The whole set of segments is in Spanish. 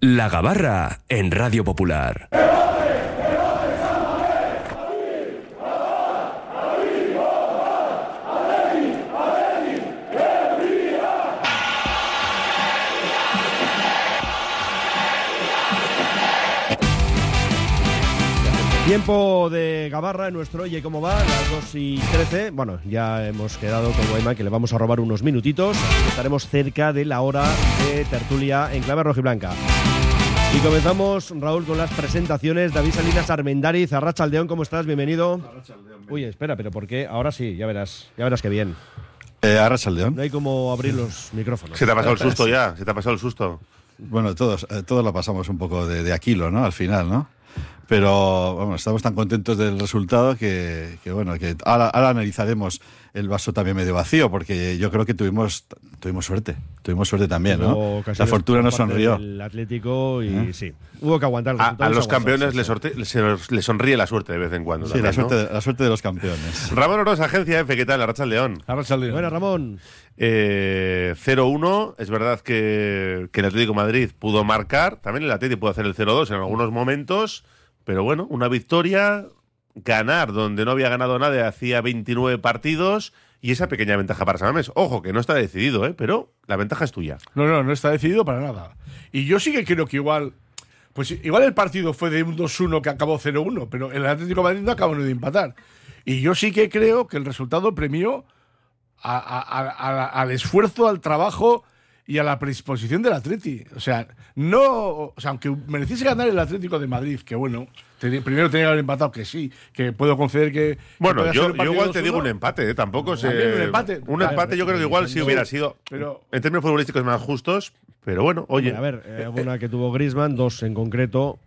La Gabarra en Radio Popular. Tiempo de Gabarra en nuestro Oye cómo va, las 2 y 13. Bueno, ya hemos quedado con Guayma que le vamos a robar unos minutitos. Estaremos cerca de la hora de tertulia en clave rojiblanca. Y comenzamos, Raúl, con las presentaciones. David Salinas Armendariz, Arrachaldeón, ¿cómo estás? Bienvenido. Uy, espera, pero ¿por qué? Ahora sí, ya verás, ya verás qué bien. Eh, Arrachaldeón. No hay como abrir los micrófonos. Se te ha pasado el susto ya, se te ha pasado el susto. Bueno, todos, eh, todos lo pasamos un poco de, de Aquilo, ¿no? Al final, ¿no? Pero bueno, estamos tan contentos del resultado que, que bueno, que ahora, ahora, analizaremos el vaso también medio vacío, porque yo creo que tuvimos, tuvimos suerte, tuvimos suerte también, ¿no? La fortuna nos sonrió. El Atlético y ¿Eh? sí, hubo que aguantar. A, a, los campeones les, les, sonríe la suerte de vez en cuando. Sí, también, la, suerte, ¿no? la suerte de los campeones. Ramón Oroz, Agencia F, ¿qué tal? Arracha León. Arracha León. Bueno, Ramón. Eh, 0-1, es verdad que, que el Atlético de Madrid pudo marcar, también el Atlético pudo hacer el 0-2 en algunos momentos. Pero bueno, una victoria, ganar donde no había ganado nadie hacía 29 partidos y esa pequeña ventaja para Samames. Ojo, que no está decidido, ¿eh? pero la ventaja es tuya. No, no, no está decidido para nada. Y yo sí que creo que igual. Pues igual el partido fue de un 2-1 que acabó 0-1, pero el Atlético de Madrid no acabó de empatar. Y yo sí que creo que el resultado premió a, al esfuerzo, al trabajo y a la predisposición del Atleti. O sea, no. O sea, aunque mereciese ganar el Atlético de Madrid, que bueno, primero tenía que haber empatado, que sí, que puedo conceder que. Bueno, que yo, yo, igual te digo un empate, ¿eh? tampoco se. Un empate. Un empate, yo creo que igual sí hubiera sido. Pero, en términos futbolísticos más justos, pero bueno, oye. A ver, eh, una que tuvo Grisman, dos en concreto.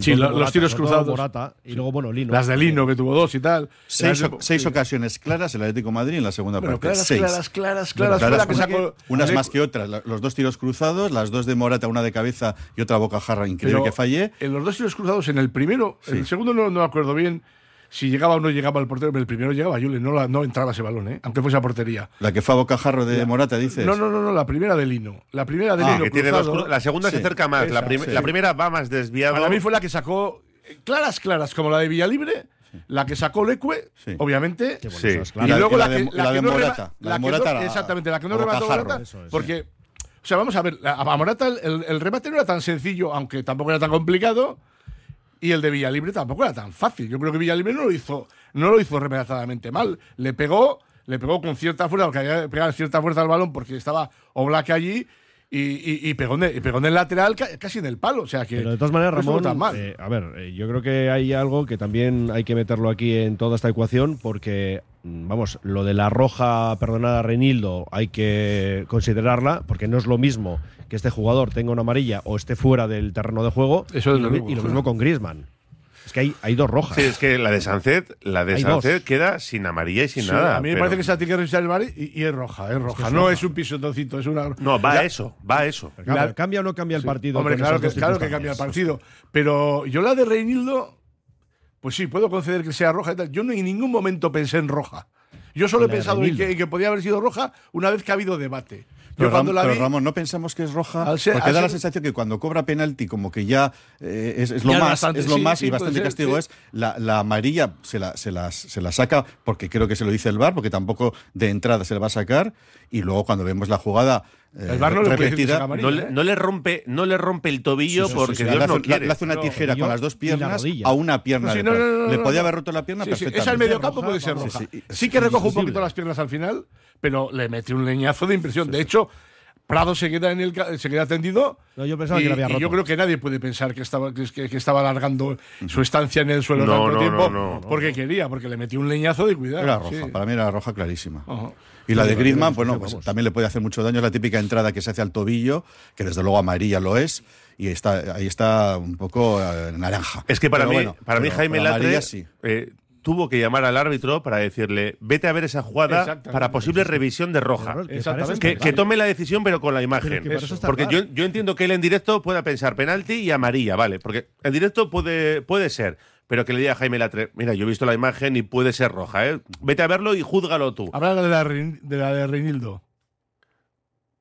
Sí, los Morata, tiros cruzados. Morata, y luego, bueno, Lino. Las de Lino, que tuvo dos y tal. Seis, o, seis ocasiones claras el Atlético de Madrid en la segunda bueno, parte. Claras, seis. claras, claras, claras, claras que sacó, unas más que otras. Los dos tiros cruzados, las dos de Morata, una de cabeza y otra bocajarra increíble Pero que fallé. En los dos tiros cruzados, en el primero, sí. el segundo no, no me acuerdo bien si llegaba o no llegaba el portero, pero el primero llegaba Yule, no, la, no entraba ese balón, ¿eh? aunque fuese a portería. La que fue a bocajarro de la, Morata, dices. No, no, no, no, la primera de Lino. La primera de ah, Lino. Que tiene dos, la segunda sí. se acerca más, la, prim sí. la, primera va más desviada. Para mí fue la que sacó claras, claras, como la de Villalibre. La que sacó Leque, sí. obviamente. Sí. Y luego la, que, la, de Morata. La, que Morata exactamente, la que no remató Morata. Porque, o sea, vamos a ver, a Morata el, el, el remate no era tan sencillo, aunque tampoco era tan complicado. Y el de Villalibre tampoco era tan fácil. Yo creo que Villalibre no lo hizo, no lo hizo rematadamente mal. Le pegó, le pegó con cierta fuerza, porque había pegado cierta fuerza al balón porque estaba Oblak allí. Y, y, y, pegó, en el, y pegó en el lateral casi en el palo. O sea que. Pero de todas maneras, Ramón. No mal. Eh, a ver, eh, yo creo que hay algo que también hay que meterlo aquí en toda esta ecuación, porque, vamos, lo de la roja perdonada a Reinildo hay que considerarla, porque no es lo mismo que este jugador tenga una amarilla o esté fuera del terreno de juego. Eso es y, lo, mismo, y lo mismo con Griezmann. Es que hay, hay, dos rojas. Sí, es que la de Sánchez, la de Sánchez queda sin amarilla y sin sí, nada. A mí me pero... parece que se tiene que revisar el bar y, y, es roja, es roja. Es que no roja. es un pisotoncito, es una. No, va la... a eso, va a eso. La... ¿Cambia o no cambia el partido? Hombre, claro que, claro que cambia el partido. Pero yo la de Reinildo, pues sí, puedo conceder que sea roja y tal. Yo no en ningún momento pensé en roja. Yo solo he pensado en que, en que, podía haber sido roja una vez que ha habido debate. Pero, Yo cuando Ram, la pero vi, Ramón, no pensamos que es roja, ser, porque da ser, la sensación que cuando cobra penalti como que ya eh, es, es, lo más, bastante, es lo sí, más sí, y bastante ser, castigo sí. es la, la, amarilla se la, se, las, se la saca porque creo que se lo dice el VAR, porque tampoco de entrada se le va a sacar y luego cuando vemos la jugada el bar no repetida, le no, le, no, le, rompe, no le rompe el tobillo sí, sí, porque sí, Dios le, no hace, quiere. le hace una tijera no, con las dos piernas a una pierna. no, no, le podía haber roto la pierna perfectamente. Esa al medio campo puede ser roja. Sí, que recoge un poquito las piernas al final, pero le mete un leñazo de impresión. De hecho, Prado se queda en el se queda tendido. No, yo pensaba y, que lo había roto. Y yo creo que nadie puede pensar que estaba que, que estaba alargando su estancia en el suelo no, tanto no, tiempo no, porque quería, porque le metió un leñazo de cuidado. Era roja, sí. para mí era roja clarísima. Uh -huh. Y la de Griezmann, bueno, pues también le puede hacer mucho daño. Es la típica entrada que se hace al tobillo, que desde luego amarilla lo es. Y está, ahí está un poco eh, naranja. Es que para pero mí, bueno, para mí Jaime Latre sí. eh, tuvo que llamar al árbitro para decirle, vete a ver esa jugada para posible revisión de roja. Que, que, tome la decisión, pero con la imagen. Porque yo, yo, entiendo que él en directo pueda pensar penalti y amarilla, ¿vale? Porque en directo puede, puede ser. Pero que le diga a Jaime Latre, mira, yo he visto la imagen y puede ser roja, ¿eh? Vete a verlo y júzgalo tú. Habla de la de, la de Reinildo.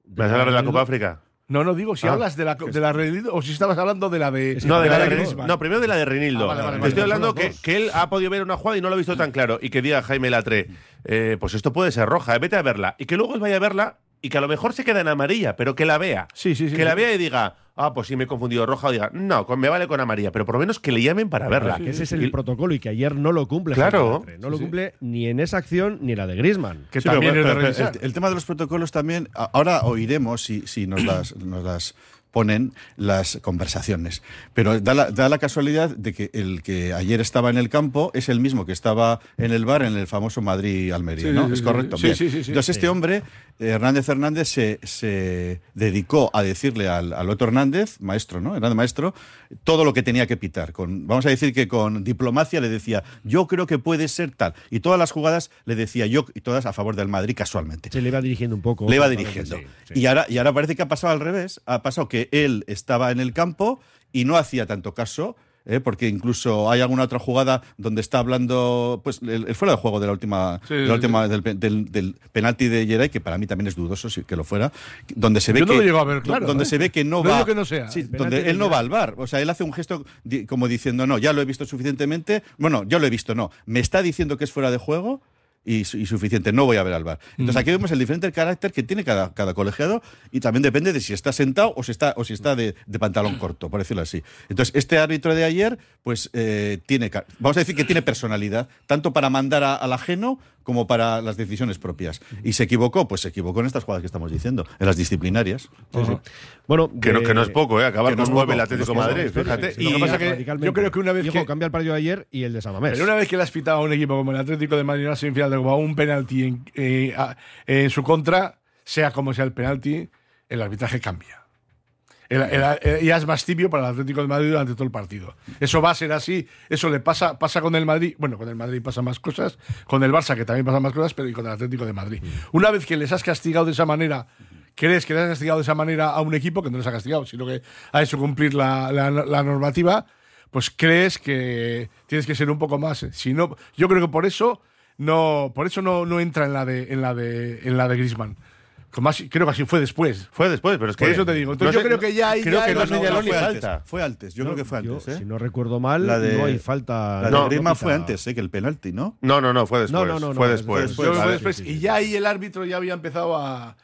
¿Vas a hablar de la Copa África? No, no digo si ah. hablas de la, de la Reinildo o si estabas hablando de la de. No, de, la, de, No, primero de la de Reinildo. Ah, estoy hablando que, que, él ha podido ver una jugada y no lo ha visto tan claro. Y que diga Jaime Latre, eh, pues esto puede ser roja, eh, vete a verla. Y que luego él vaya a verla y que a lo mejor se queda en amarilla, pero que la vea. Sí, sí, sí. Que la vea y diga, ah, pues sí me he confundido roja, o diga, no, me vale con amarilla, pero por lo menos que le llamen para verla. Que ese es el protocolo y que ayer no lo cumple. Claro. No lo cumple ni en esa acción ni en la de Grisman. Que también el, tema de los protocolos también, ahora oiremos si, si nos las, nos las ponen las conversaciones. Pero da la, da la, casualidad de que el que ayer estaba en el campo es el mismo que estaba en el bar en el famoso Madrid-Almería, ¿no? es correcto. Sí, sí, Entonces este hombre, Hernández Hernández, se, se dedicó a decirle al, al, otro Hernández, maestro, ¿no? Hernández maestro, todo lo que tenía que pitar. Con, vamos a decir que con diplomacia le decía, yo creo que puede ser tal. Y todas las jugadas le decía yo, y todas a favor del Madrid casualmente. Se le iba dirigiendo un poco. Le iba dirigiendo. Y, ahora, y ahora parece que ha pasado al revés. Ha pasado que él estaba en el campo y no hacía tanto caso. ¿eh? porque incluso hay alguna otra jugada donde está hablando, pues el, fuera de juego de la última, última del, penalti de Geray, que para mí también es dudoso si que lo fuera, donde se ve que donde ¿eh? se ve que no va, que no sea, donde él no va al bar, o sea, él hace un gesto como diciendo no, ya lo he visto suficientemente, bueno, ya lo he visto, no, me está diciendo que es fuera de juego y, suficiente, no voy a ver al bar. Entonces aquí vemos el diferente carácter que tiene cada, cada colegiado y también depende de si está sentado o si está, o si está de, pantalón corto, por decirlo así. Entonces este árbitro de ayer, pues eh, tiene, vamos a decir que tiene personalidad, tanto para mandar al ajeno como para las decisiones propias. Y se equivocó, pues se equivocó en estas jugadas que estamos diciendo, en las disciplinarias. Bueno, que, no, que no es poco, ¿eh? acabar con nueve el Atlético de Madrid, fíjate. Y, lo que pasa que yo creo que una vez que cambia el partido de ayer y el de Samamés. Pero una vez que le has pitado a un equipo como el Atlético de Madrid en la semifinal de Copa un penalti en, eh, en su contra, sea como sea el penalti, el arbitraje cambia ya es más tibio para el Atlético de Madrid durante todo el partido. Eso va a ser así. Eso le pasa, pasa con el Madrid. Bueno, con el Madrid pasa más cosas. Con el Barça, que también pasa más cosas, pero y con el Atlético de Madrid. Una vez que les has castigado de esa manera, crees que les has castigado de esa manera a un equipo que no les ha castigado, sino que ha hecho cumplir la, normativa, pues crees que tienes que ser un poco más. Si no, yo creo que por eso no, por eso no, no entra en la de, en la de, en la de Griezmann creo que así fue después. Fue después, pero es que. Por eso te digo. Entonces yo creo que ya hay. Creo que no, no, fue falta. Fue antes. Yo creo que fue antes. ¿eh? Si no recuerdo mal, la de, no hay falta. La de Grima fue antes, ¿eh? Que el penalti, ¿no? No, no, no, fue después. No, no, fue después. Fue después. Y ya ahí el árbitro ya había empezado a.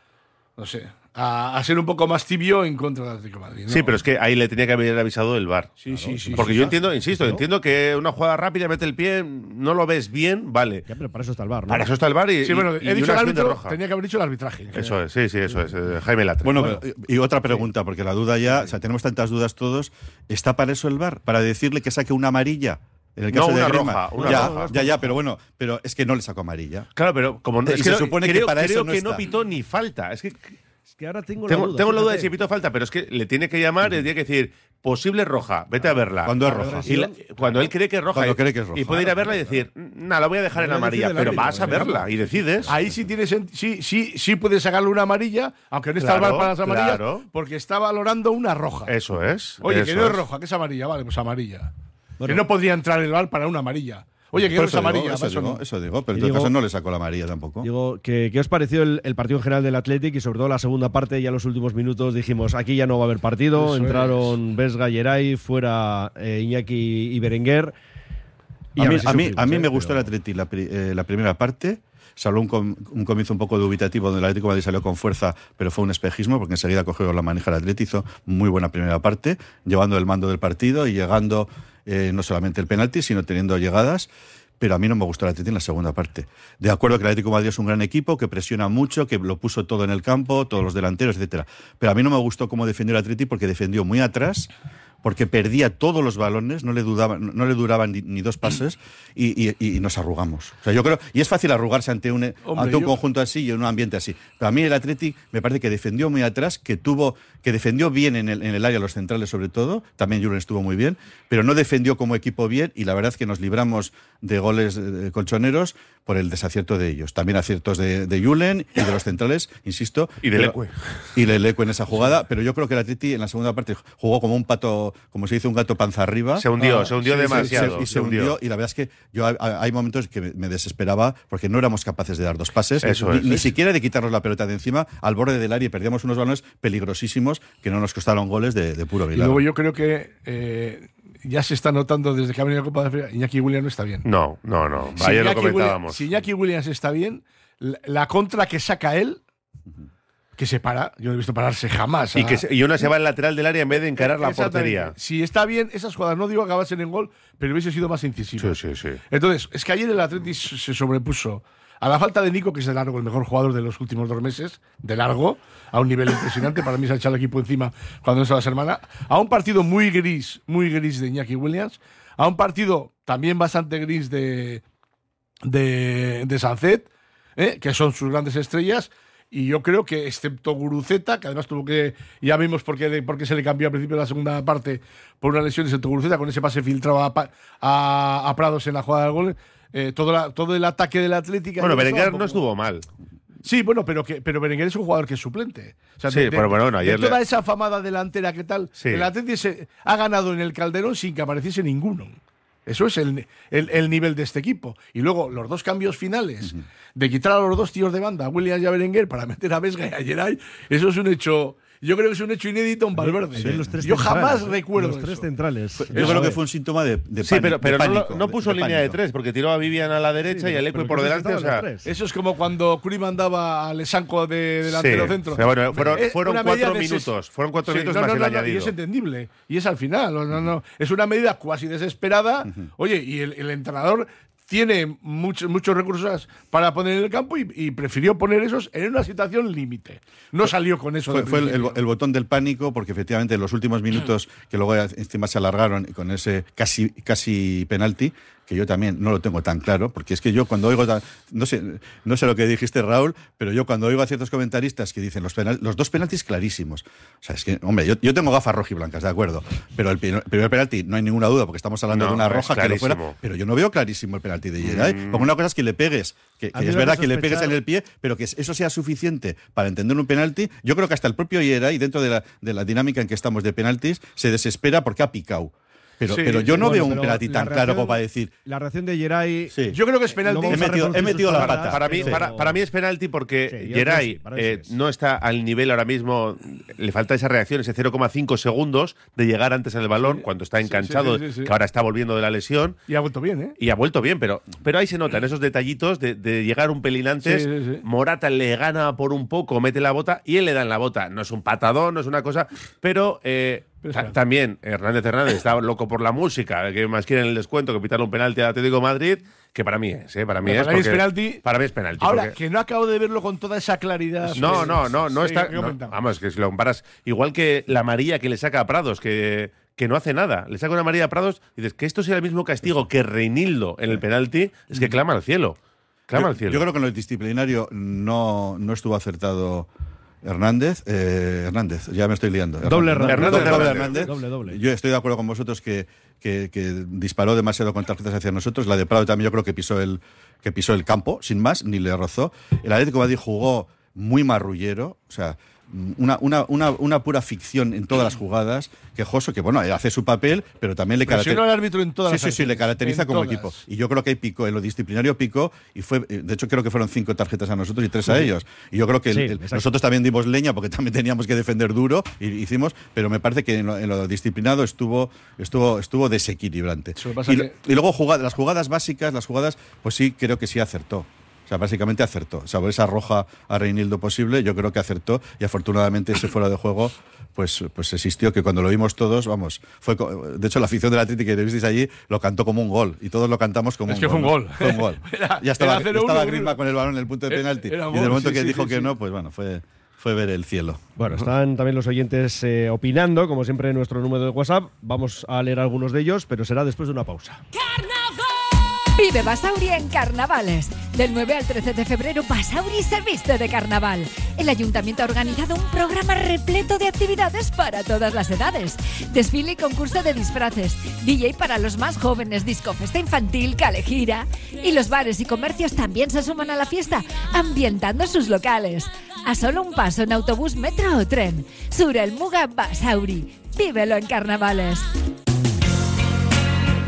No sé a, ser un poco más tibio en contra del Atlético Madrid. Sí, pero es que ahí le tenía que haber avisado el VAR. Sí, sí, sí. Porque yo entiendo, insisto, entiendo que una jugada rápida, mete el pie, no lo ves bien, vale. Ya, pero para eso está el VAR, ¿no? Para eso está el VAR y, sí, bueno, he dicho el árbitro, tenía que haber dicho el arbitraje. Eso es, sí, sí, eso es. Eh, Jaime Latre. Bueno, y otra pregunta, porque la duda ya, o sea, tenemos tantas dudas todos, ¿está para eso el VAR? ¿Para decirle que saque una amarilla? En el caso no, una de roja, una ya, roja. Ya, ya, pero bueno, pero es que no le sacó amarilla. Claro, pero como no, es que se supone que para eso no que no pitó ni falta. Es que que ahora tengo, la duda. Tengo la duda de si pito falta, pero es que le tiene que llamar y le tiene que decir, posible roja, vete a verla. Cuando es roja. cuando él cree que es roja. Cuando cree que es roja. Y puede ir a verla y decir, nada, la voy a dejar en amarilla, pero vas a verla y decides. Ahí sí tienes, sí, sí, sí puedes sacarle una amarilla, aunque no está para las amarillas, porque está valorando una roja. Eso es. Oye, que no es roja, que es amarilla, vale, pues amarilla. que no podría entrar el bar para una amarilla. Oye, que no es amarilla. eso, digo, eso, digo, pero en todo caso no le sacó la amarilla tampoco. Digo, ¿qué, os pareció el, partido en general del Athletic y sobre todo la segunda parte, ya los últimos minutos dijimos, aquí ya no va a haber partido, entraron Vesga y fuera eh, Iñaki y Berenguer. a, mí, a, mí, me gustó el Athletic la, eh, la primera parte salió un, un, comienzo un poco dubitativo donde el Atlético de Madrid salió con fuerza, pero fue un espejismo porque enseguida cogió la maneja el Atlético, hizo muy buena primera parte, llevando el mando del partido y llegando eh, no solamente el penalti, sino teniendo llegadas pero a mí no me gustó el Atlético en la segunda parte. De acuerdo que el Atlético de Madrid es un gran equipo, que presiona mucho, que lo puso todo en el campo, todos los delanteros, etcétera. Pero a mí no me gustó cómo defendió el Atlético porque defendió muy atrás, porque perdía todos los balones, no le, dudaban, no le duraban ni, dos pases y, nos arrugamos. O sea, yo creo, y es fácil arrugarse ante un, ante un conjunto así y en un ambiente así. Pero a mí el Athletic me parece que defendió muy atrás, que tuvo, que defendió bien en el, en el área, los centrales sobre todo, también Julen estuvo muy bien, pero no defendió como equipo bien y la verdad es que nos libramos de goles colchoneros por el desacierto de ellos. También aciertos de, de Julen y de los centrales, insisto. Y de Leque. Y de Leque en esa jugada, pero yo creo que el Atleti en la segunda parte jugó como un pato como se dice, un gato panza arriba. Se hundió, ah, se hundió demasiado. y se, hundió. Y la verdad es que yo hay momentos que me desesperaba porque no éramos capaces de dar dos pases, ni, siquiera de quitarnos la pelota de encima al borde del área y perdíamos unos balones peligrosísimos que no nos costaron goles de, puro milagro. Y luego yo creo que eh, ya se está notando desde que ha venido la Copa de África, Iñaki Williams no está bien. No, no, no. Ayer lo comentábamos. si Iñaki Williams está bien, la, contra que saca él que se para. Yo no he visto pararse jamás. Y, que y una se va al lateral del área en vez de encarar la portería. Si está bien, esas jugadas no digo acabasen en gol, pero hubiese sido más incisivo. Sí, sí, sí. Entonces, es que ayer el Atlético se sobrepuso a la falta de Nico, que es de largo el mejor jugador de los últimos dos meses, de largo, a un nivel impresionante. Para mí se ha echado el equipo encima cuando no la semana. A un partido muy gris, muy gris de Iñaki Williams. A un partido también bastante gris de, de, de Sancet, ¿eh? que son sus grandes estrellas. Y yo creo que, excepto Guruceta, que además tuvo que. Ya vimos por qué, por qué se le cambió al principio de la segunda parte por una lesión, excepto Guruceta, con ese pase filtrado a, a, Prados en la jugada del gol. Eh, todo, todo el ataque del Atlético. Bueno, Berenguer no estuvo mal. Sí, bueno, pero que pero Berenguer es un jugador que es suplente. sí, pero bueno, ayer toda esa famada delantera que tal, el Atlético se ha ganado en el Calderón sin que apareciese ninguno. Eso es el, el, nivel de este equipo. Y luego los dos cambios finales de quitar a los dos tíos de banda, a Williams y a Berenguer, para meter a Vesga y a Geray, eso es un hecho yo creo que es un hecho inédito en Valverde. Yo jamás recuerdo los tres centrales. Yo creo que fue un síntoma de, de Sí, pero, pero no, puso línea de tres, porque tiró a Vivian a la derecha y a Leque por delante. O sea, eso es como cuando Curi mandaba a Lesanco de delantero centro. bueno, fueron, fueron cuatro minutos. Fueron cuatro minutos más el añadido. Y es entendible. Y es al final. No, no, es una medida cuasi desesperada. Oye, y el, el entrenador tiene muchos muchos recursos para poner en el campo y, prefirió poner esos en una situación límite. No salió con eso. Fue, el, botón del pánico porque efectivamente en los últimos minutos que luego encima se alargaron con ese casi, casi penalti, que yo también no lo tengo tan claro, porque es que yo cuando oigo, no sé, no sé lo que dijiste Raúl, pero yo cuando oigo a ciertos comentaristas que dicen los, penal, los dos penaltis clarísimos, o sea, es que, hombre, yo, yo tengo gafas rojiblancas, de acuerdo, pero el primer penalti no hay ninguna duda, porque estamos hablando de una roja que lo fuera, pero yo no veo clarísimo el penalti de Geray, mm. porque una cosa es que le pegues, que, es verdad que le pegues en el pie, pero que eso sea suficiente para entender un penalti, yo creo que hasta el propio Geray, dentro de la, de la dinámica en que estamos de penaltis, se desespera porque ha picado. Pero, pero yo no veo un penalti tan claro como para decir. La reacción de Geray. Yo creo que es penalti. He metido, he metido la pata. Para mí, para, mí es penalti porque Geray eh, no está al nivel ahora mismo. Le falta esa reacción, ese 0,5 segundos de llegar antes al balón cuando está enganchado, que ahora está volviendo de la lesión. Y ha vuelto bien, ¿eh? Y ha vuelto bien, pero, pero ahí se notan esos detallitos de, llegar un pelín antes. Morata le gana por un poco, mete la bota y él le da en la bota. No es un patadón, no es una cosa, pero. Eh, también Hernández Hernández está loco por la música, que más quieren el descuento que pitar un penalti al Atlético Madrid, que para mí es, ¿eh? para mí es. Para mí es penalti. Para mí es penalti. Ahora, que no acabo de verlo con toda esa claridad. No, no, no, no está. vamos, que si lo comparas, igual que la María que le saca a Prados, que que no hace nada. Le saca una María a Prados y dices que esto sea el mismo castigo que Reinildo en el penalti, es que clama al cielo. Clama al cielo. Yo creo que en el disciplinario no, no estuvo acertado Hernández, eh, Hernández, ya me estoy liando. Doble Hernández. Hernández. Doble, doble. Yo estoy de acuerdo con vosotros que, que, disparó demasiado con tarjetas hacia nosotros. La de Prado también yo creo que pisó el, que pisó el campo, sin más, ni le rozó. El Atlético Madrid jugó muy marrullero, o sea, una, una, una, una, pura ficción en todas las jugadas, quejoso, que bueno, hace su papel, pero también le caracteriza. árbitro en todas sí, sí, sí, le caracteriza como equipo. Y yo creo que hay pico, en lo disciplinario pico, y fue, de hecho creo que fueron cinco tarjetas a nosotros y tres a ellos. Y yo creo que nosotros también dimos leña porque también teníamos que defender duro, y hicimos, pero me parece que en lo, disciplinado estuvo, estuvo, estuvo desequilibrante. Y, luego jugadas, las jugadas básicas, las jugadas, pues sí, creo que sí acertó. O sea, básicamente acertó. O sea, esa roja a Reinildo posible, yo creo que acertó y afortunadamente ese fuera de juego pues, pues existió, que cuando lo vimos todos, vamos, fue de hecho la afición del Atlético que visteis allí lo cantó como un gol y todos lo cantamos como es un que gol. Fue un gol. Fue un gol. ya estaba, estaba Griezmann con el balón en el punto de penalti y del momento que dijo que no, pues bueno, fue fue ver el cielo. Bueno, están también los oyentes eh, opinando, como siempre en nuestro número de WhatsApp. Vamos a leer algunos de ellos, pero será después de una pausa. ¡Carnaval! Vive Basauri en carnavales. Del 9 al 13 de febrero, Basauri se viste de carnaval. El ayuntamiento ha organizado un programa repleto de actividades para todas las edades. Desfile y concurso de disfraces, DJ para los más jóvenes, disco festa infantil, calejira. Y los bares y comercios también se suman a la fiesta, ambientando sus locales. A solo un paso en autobús, metro o tren. Sur el Muga Basauri. Vívelo en carnavales.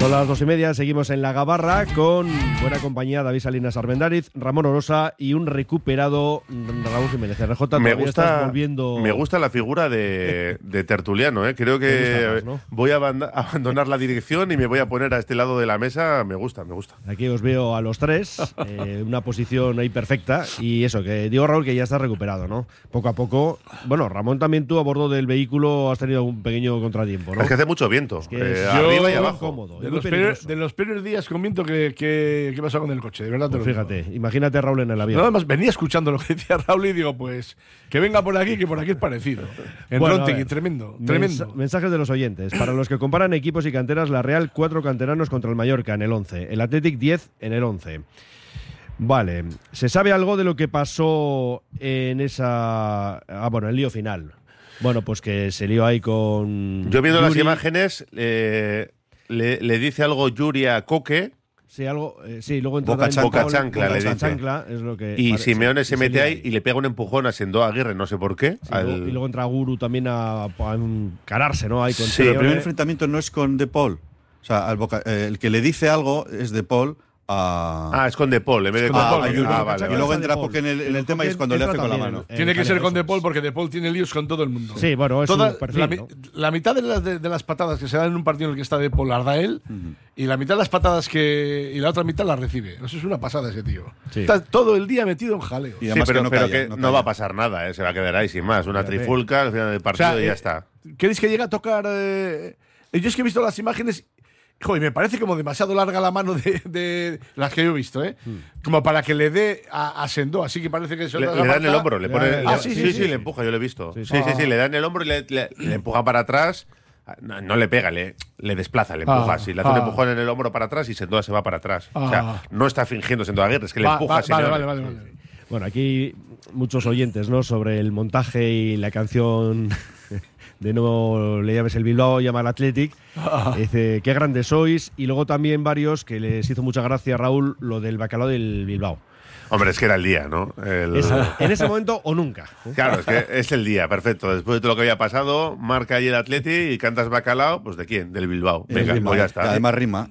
Son las dos y media, seguimos en la Gabarra con buena compañía David Salinas Armendariz, Ramón Orosa y un recuperado Raúl Jiménez. RJ, me gusta, volviendo... me gusta la figura de, Tertuliano, ¿eh? creo que voy a abandonar la dirección y me voy a poner a este lado de la mesa. Me gusta, me gusta. Aquí os veo a los tres, eh, una posición ahí perfecta y eso, que digo Raúl que ya está recuperado, ¿no? Poco a poco. Bueno, Ramón también tú a bordo del vehículo has tenido un pequeño contratiempo, ¿no? Es que hace mucho viento, eh, arriba y abajo. Cómodo, de los, peores, días con viento que, que, que pasado con el coche, de verdad. Pues fíjate, imagínate Raúl en el avión. además venía escuchando lo que decía Raúl y digo, pues que venga por aquí, que por aquí es parecido. En bueno, tremendo, tremendo. mensajes de los oyentes. Para los que comparan equipos y canteras, la Real, cuatro canteranos contra el Mallorca en el 11. El Athletic, 10 en el 11. Vale, ¿se sabe algo de lo que pasó en esa. Ah, bueno, el lío final? Bueno, pues que se lió ahí con. Yo viendo las imágenes, eh, le, dice algo Yuri a Coque. Sí, algo, eh, sí, luego entra Boca, Boca chancla, le dice. Chancla, es lo que y Simeone se mete ahí y le pega un empujón a Sendo Aguirre, no sé por qué. Y luego entra Guru también a, encararse, ¿no? Ahí con sí, el primer enfrentamiento no es con De Paul. O sea, eh, el que le dice algo es De Paul Ah, es con De Paul, en vez de con ah, vale, y luego entra porque en el, tema es cuando le hace con la mano. Tiene que ser con De Paul porque De Paul tiene líos con todo el mundo. Sí, bueno, es un perfil, la, mitad de, las patadas que se dan en un partido en el que está De Paul las da él y la mitad de las patadas que y la otra mitad las recibe. Eso es una pasada ese tío. Está todo el día metido en jaleo. sí, pero, que no, va a pasar nada, ¿eh? se va a quedar ahí sin más. Una trifulca al final del partido y ya eh, está. ¿Queréis que llegue a tocar? Eh, yo es que he visto las imágenes Joder, me parece como demasiado larga la mano de, las que yo he visto, ¿eh? Como para que le dé a, Sendo, así que parece que se le, le da en el hombro, le pone. Ah, sí, sí, sí, le empuja, yo lo he visto. Sí, sí, sí, le da en el hombro y le, empuja para atrás. no, le pega, le, le desplaza, le empuja así. Le hace un empujón en el hombro para atrás y Sendoa se va para atrás. O sea, no está fingiendo Sendoa Aguirre, es que le empuja vale, vale, vale, vale. Bueno, aquí muchos oyentes, ¿no? Sobre el montaje y la canción de nuevo le llames el Bilbao, llama al Athletic. Dice, qué grandes sois. Y luego también varios que les hizo mucha gracia a Raúl lo del bacalao del Bilbao. Hombre, es que era el día, ¿no? en ese momento o nunca. Claro, es que es el día, perfecto. Después de todo lo que había pasado, marca ahí el Atleti y cantas bacalao, pues ¿de quién? Del Bilbao. Venga, pues ya está. Además rima.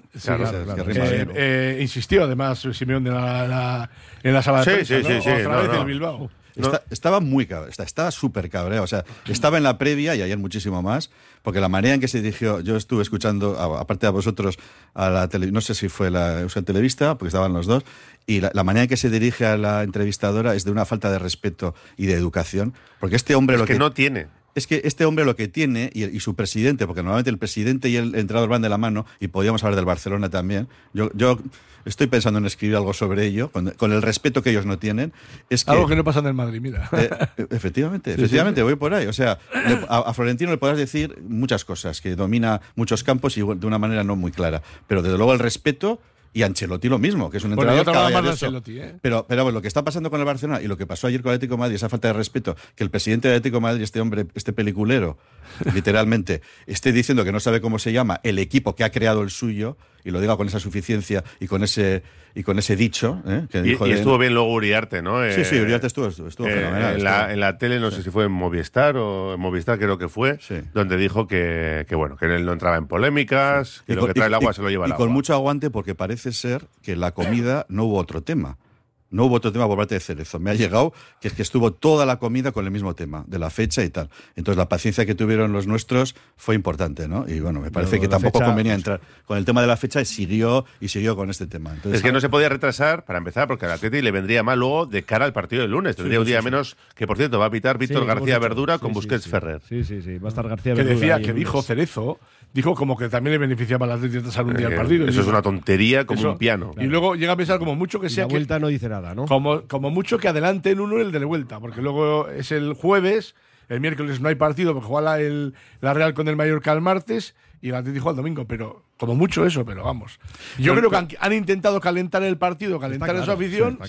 insistió además Simeón en la, en la sala de sí, sí, sí, otra vez el Bilbao estaba muy cabreado, estaba súper cabreado. O sea, estaba en la previa y ayer muchísimo más, porque la manera en que se dirigió, yo estuve escuchando, aparte de vosotros, a la tele, no sé si fue la Euskal Televista, porque estaban los dos, y la, manera en que se dirige a la entrevistadora es de una falta de respeto y de educación, porque este hombre lo que, no tiene es que este hombre lo que tiene, y, su presidente, porque normalmente el presidente y el entrenador van de la mano, y podríamos hablar del Barcelona también, yo, yo estoy pensando en escribir algo sobre ello, con, el respeto que ellos no tienen. Es algo que no pasa en el Madrid, mira. Eh, efectivamente, efectivamente, voy por ahí. O sea, a, Florentino le podrás decir muchas cosas, que domina muchos campos y de una manera no muy clara, pero desde luego el respeto y Ancelotti lo mismo, que es un entrenador ¿eh? Pero, pero lo que está pasando con el Barcelona y lo que pasó ayer con el Atlético de Madrid, esa falta de respeto, que el presidente del Atlético de Madrid, este hombre, este peliculero, literalmente, esté diciendo que no sabe cómo se llama el equipo que ha creado el suyo, y lo diga con esa suficiencia y con ese y con ese dicho. ¿eh? Que y, estuvo bien luego Uriarte, ¿no? sí, sí, Uriarte estuvo, estuvo, eh, fenomenal. En la, en la, tele, no sé si fue en Movistar o en Movistar creo que fue, donde dijo que, que, bueno, que él no entraba en polémicas, que lo que trae el agua se lo lleva el agua. Y con mucho aguante porque parece ser que la comida no hubo otro tema. No hubo otro tema por parte de Cerezo. Me ha llegado que es que estuvo toda la comida con el mismo tema, de la fecha y tal. Entonces la paciencia que tuvieron los nuestros fue importante, ¿no? Y bueno, me parece que tampoco convenía pues entrar con el tema de la fecha y siguió y siguió con este tema. es que no se podía retrasar, para empezar, porque al Atleti le vendría mal luego de cara al partido del lunes. Tendría un día menos, que por cierto va a pitar Víctor García Verdura con Busquets Ferrer. Sí, sí, sí. Va a estar García Verdura. Que decía, que dijo Cerezo dijo como que también le beneficiaba al Atlético de un día al partido. Eso es una tontería como un piano. Y luego llega a pensar como mucho que sea. la vuelta no dice nada, ¿no? Como, como mucho que adelanten uno el de la vuelta, porque luego es el jueves, el miércoles no hay partido porque juega el, la Real con el Mallorca el martes y el Atlético el domingo, pero como mucho eso, pero vamos. Yo creo que han, intentado calentar el partido, calentar esa afición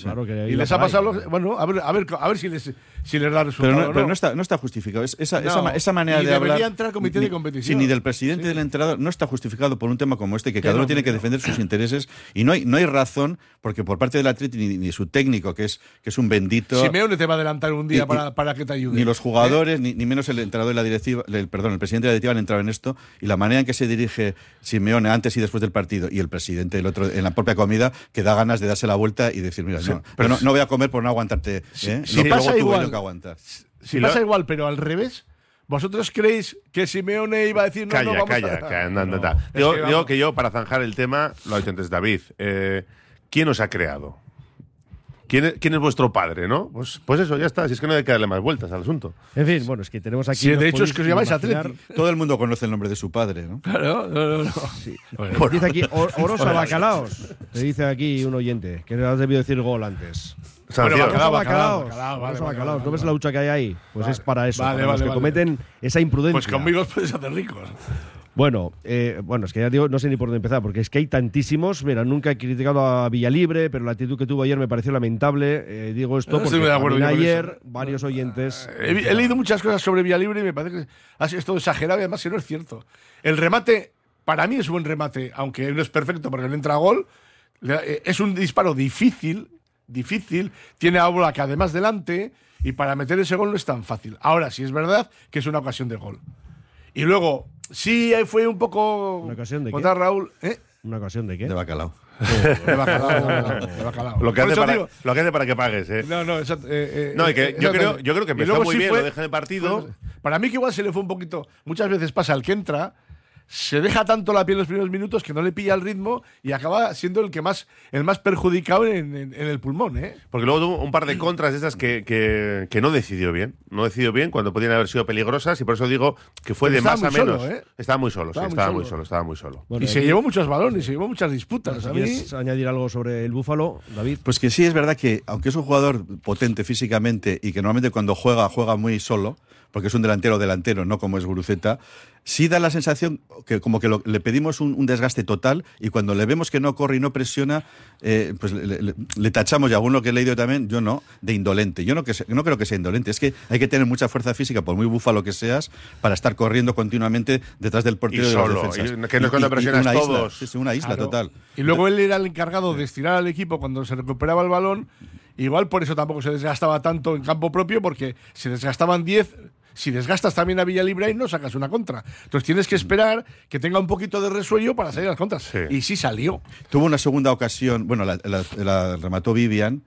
y les ha pasado. bueno, a ver, a ver, a ver si les, si les da resultado. Pero no, pero no está, no está justificado. esa, esa, manera de hablar. entrar comité de competición. ni del presidente del entrenador no está justificado por un tema como este, que cada uno tiene que defender sus intereses. Y no hay, no hay razón, porque por parte del Atleti ni, ni, su técnico, que es, que es un bendito. Simeone te va a adelantar un día para, para, que te ayude. Ni los jugadores, ni, ni, menos el entrenador de la directiva, el, perdón, el presidente de la directiva han entrado en esto. Y la manera en que se dirige Simeone antes y después del partido y el presidente el otro en la propia comida que da ganas de darse la vuelta y decir, mira, no, pero no, voy a comer por no aguantarte. ¿eh? Si, pasa igual, Si pasa igual, pero al revés, ¿Vosotros creéis que Simeone iba a decir no, calla, no, calla, calla, Digo, que, yo, para zanjar el tema, lo ha dicho antes David, eh, ¿quién os ha creado? ¿Quién es, vuestro padre, no? Pues, pues eso, ya está. Si es que no hay que darle más vueltas al asunto. En fin, bueno, es que tenemos aquí. Sí, de hecho, es que os llamáis Atleti. Todo el mundo conoce el nombre de su padre, ¿no? Claro, no, no, no. Sí. dice aquí, Orosa Bacalaos. Te dice aquí un oyente, que has debido decir gol antes. Bueno, bacalao, bacalaos. bacalaos. ¿No ves la lucha que hay ahí? Pues es para eso. para los que cometen esa imprudencia. Pues conmigo os puedes hacer ricos. Bueno, eh, bueno, es que ya digo, no sé ni por dónde empezar, porque es que hay tantísimos. Mira, nunca he criticado a Villalibre, pero la actitud que tuvo ayer me pareció lamentable. Eh, digo esto porque ayer varios oyentes. He, leído muchas cosas sobre Villalibre y me parece que ha sido todo exagerado y además que no es cierto. El remate, para mí es un buen remate, aunque no es perfecto porque no entra gol. Eh, es un disparo difícil, difícil. Tiene a que además delante y para meter ese gol no es tan fácil. Ahora, sí es verdad que es una ocasión de gol. Y luego, sí, fue un poco. ¿Una ocasión de qué? Raúl. ¿eh? ¿Una ocasión de qué? De bacalao. de bacalao, de bacalao. Lo que, hace para, lo que hace para que pagues, ¿eh? No, no, exacto, eh, eh, no, y que yo, creo, yo creo que empezó muy bien, lo deja de partido. para mí que igual se le fue un poquito. Muchas veces pasa al que entra se deja tanto la piel en los primeros minutos que no le pilla el ritmo y acaba siendo el que más el más perjudicado en, el pulmón, ¿eh? Porque luego tuvo un par de contras de esas que, que, no decidió bien. No decidió bien cuando podían haber sido peligrosas y por eso digo que fue de más a menos. ¿eh? Estaba muy solo, estaba, muy, solo. estaba muy solo. y se llevó muchos balones, se llevó muchas disputas. ¿Quieres añadir algo sobre el Búfalo, David? Pues que sí, es verdad que aunque es un jugador potente físicamente y que normalmente cuando juega, juega muy solo, porque es un delantero delantero, no como es Guruceta, sí da la sensación que como que le pedimos un, desgaste total y cuando le vemos que no corre y no presiona, eh, pues le, tachamos, y alguno que he leído también, yo no, de indolente. Yo no, que, no creo que sea indolente, es que hay que tener mucha fuerza física, por muy búfalo que seas, para estar corriendo continuamente detrás del portero de solo, defensas. Y, que no cuando presionas una todos. Isla, una isla total. Y luego él era el encargado de estirar al equipo cuando se recuperaba el balón. Igual por eso tampoco se desgastaba tanto en campo propio, porque se desgastaban 10 si desgastas también a Villalibre y no sacas una contra. Entonces tienes que esperar que tenga un poquito de resuello para salir a las contras. Y sí salió. Tuvo una segunda ocasión, bueno, la remató Vivian,